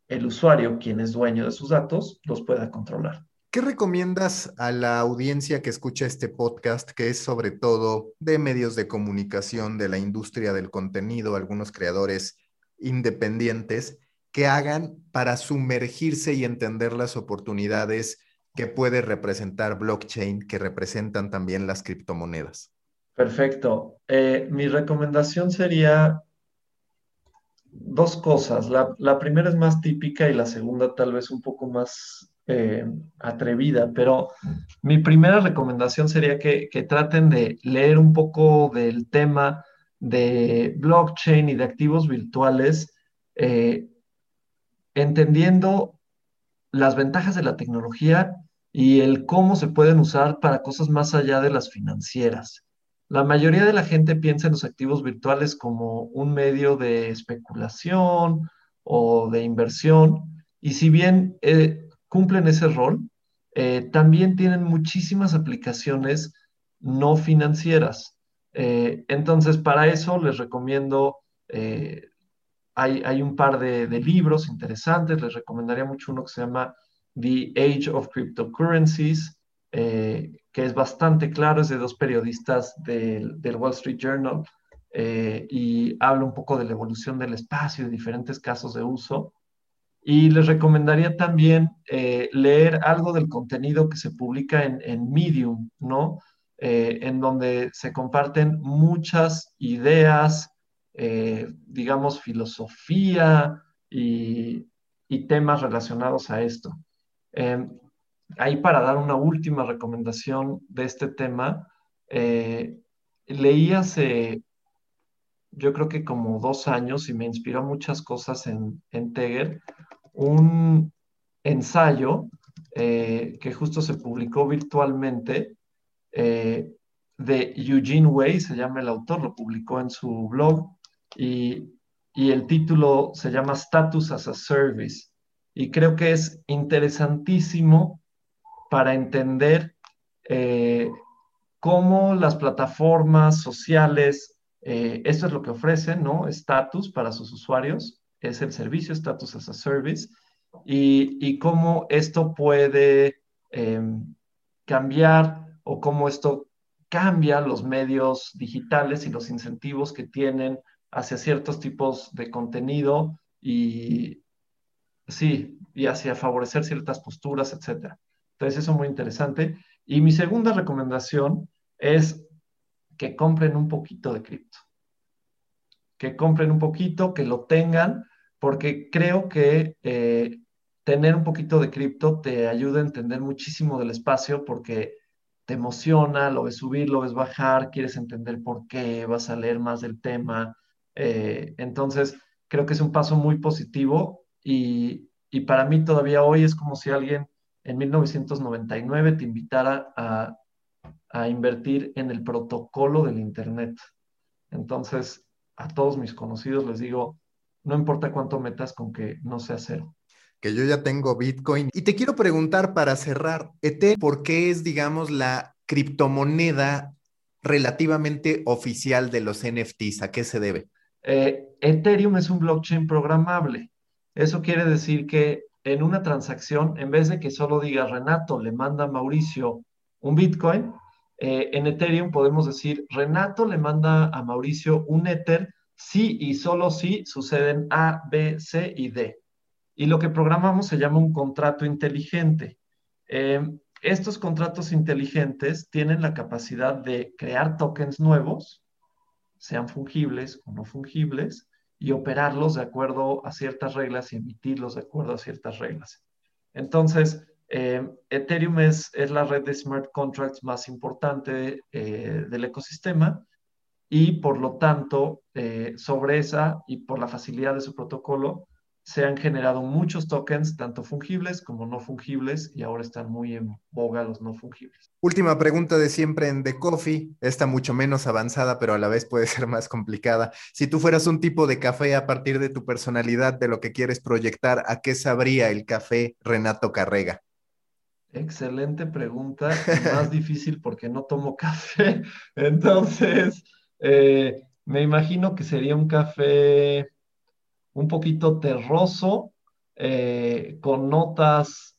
el usuario, quien es dueño de sus datos, los pueda controlar. ¿Qué recomiendas a la audiencia que escucha este podcast, que es sobre todo de medios de comunicación, de la industria del contenido, algunos creadores independientes, que hagan para sumergirse y entender las oportunidades que puede representar blockchain, que representan también las criptomonedas? Perfecto. Eh, mi recomendación sería dos cosas. La, primera es más típica y la segunda tal vez un poco más eh, atrevida, pero mi primera recomendación sería que, traten de leer un poco del tema de blockchain y de activos virtuales, eh, entendiendo las ventajas de la tecnología y el cómo se pueden usar para cosas más allá de las financieras. La mayoría de la gente piensa en los activos virtuales como un medio de especulación o de inversión, y si bien eh, cumplen ese rol, eh, también tienen muchísimas aplicaciones no financieras. Eh, entonces, para eso les recomiendo, hay, un par de, de, libros interesantes, les recomendaría mucho uno que se llama The Age of Cryptocurrencies, que es bastante claro, es de dos periodistas del, Wall Street Journal eh, y habla un poco de la evolución del espacio y diferentes casos de uso. Y les recomendaría también eh, leer algo del contenido que se publica en, Medium, ¿no? Eh, en donde se comparten muchas ideas, digamos, filosofía y, y, temas relacionados a esto. Em, ahí para dar una última recomendación de este tema, eh, leí hace, yo creo que como dos años y me inspiró muchas cosas en, en Teger, un ensayo eh, que justo se publicó virtualmente eh, de Eugene Way, se llama el autor, lo publicó en su blog y, y el título se llama Status as a Service. Y creo que es interesantísimo para entender eh, cómo las plataformas sociales, eh, esto es lo que ofrecen, ¿no? Estatus para sus usuarios, es el servicio Status as a Service, y, cómo esto puede em, cambiar o cómo esto cambia los medios digitales y los incentivos que tienen hacia ciertos tipos de contenido y sí, y hacia favorecer ciertas posturas, etcétera. Entonces, eso es muy interesante. Y mi segunda recomendación es que compren un poquito de cripto. Que compren un poquito, que lo tengan, porque creo que eh, tener un poquito de cripto te ayuda a entender muchísimo del espacio porque te emociona, lo ves subir, lo ves bajar, quieres entender por qué, vas a leer más del tema. Eh, entonces, creo que es un paso muy positivo y, y para mí todavía hoy es como si alguien en 1999 te invitara a, invertir en el protocolo del Internet. Entonces, a todos mis conocidos les digo, no importa cuánto metas con que no sea cero. Que yo ya tengo Bitcoin. Y te quiero preguntar para cerrar, Ethereum, ¿por qué es, digamos, la criptomoneda relativamente oficial de los NFTs? ¿A qué se debe? Eh, Ethereum es un blockchain programable. Eso quiere decir que en una transacción, en vez de que solo diga Renato le manda a Mauricio un Bitcoin, eh, en Ethereum podemos decir Renato le manda a Mauricio un Ether si y solo si suceden A, B, C y D. Y lo que programamos se llama un contrato inteligente. Eh, estos contratos inteligentes tienen la capacidad de crear tokens nuevos, sean fungibles o no fungibles, y operarlos de acuerdo a ciertas reglas y emitirlos de acuerdo a ciertas reglas. Entonces, Eh, Ethereum es, es, la red de smart contracts más importante eh, del ecosistema y por lo tanto, eh, sobre esa y por la facilidad de su protocolo, se han generado muchos tokens, tanto fungibles como no fungibles, y ahora están muy en boga los no fungibles. Última pregunta de siempre en The Coffee, esta mucho menos avanzada, pero a la vez puede ser más complicada. Si tú fueras un tipo de café a partir de tu personalidad, de lo que quieres proyectar, ¿a qué sabría el café Renato Carrega? Excelente pregunta, más difícil porque no tomo café. Entonces, eh, me imagino que sería un café un poquito terroso, eh, con notas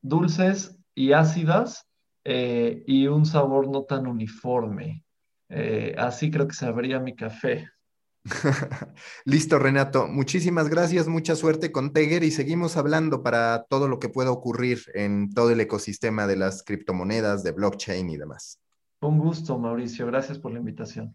dulces y ácidas eh, y un sabor no tan uniforme. Eh, así creo que sabría mi café. Listo, Renato. Muchísimas gracias, mucha suerte con Teger y seguimos hablando para todo lo que pueda ocurrir en todo el ecosistema de las criptomonedas, de blockchain y demás. Un gusto, Mauricio. Gracias por la invitación.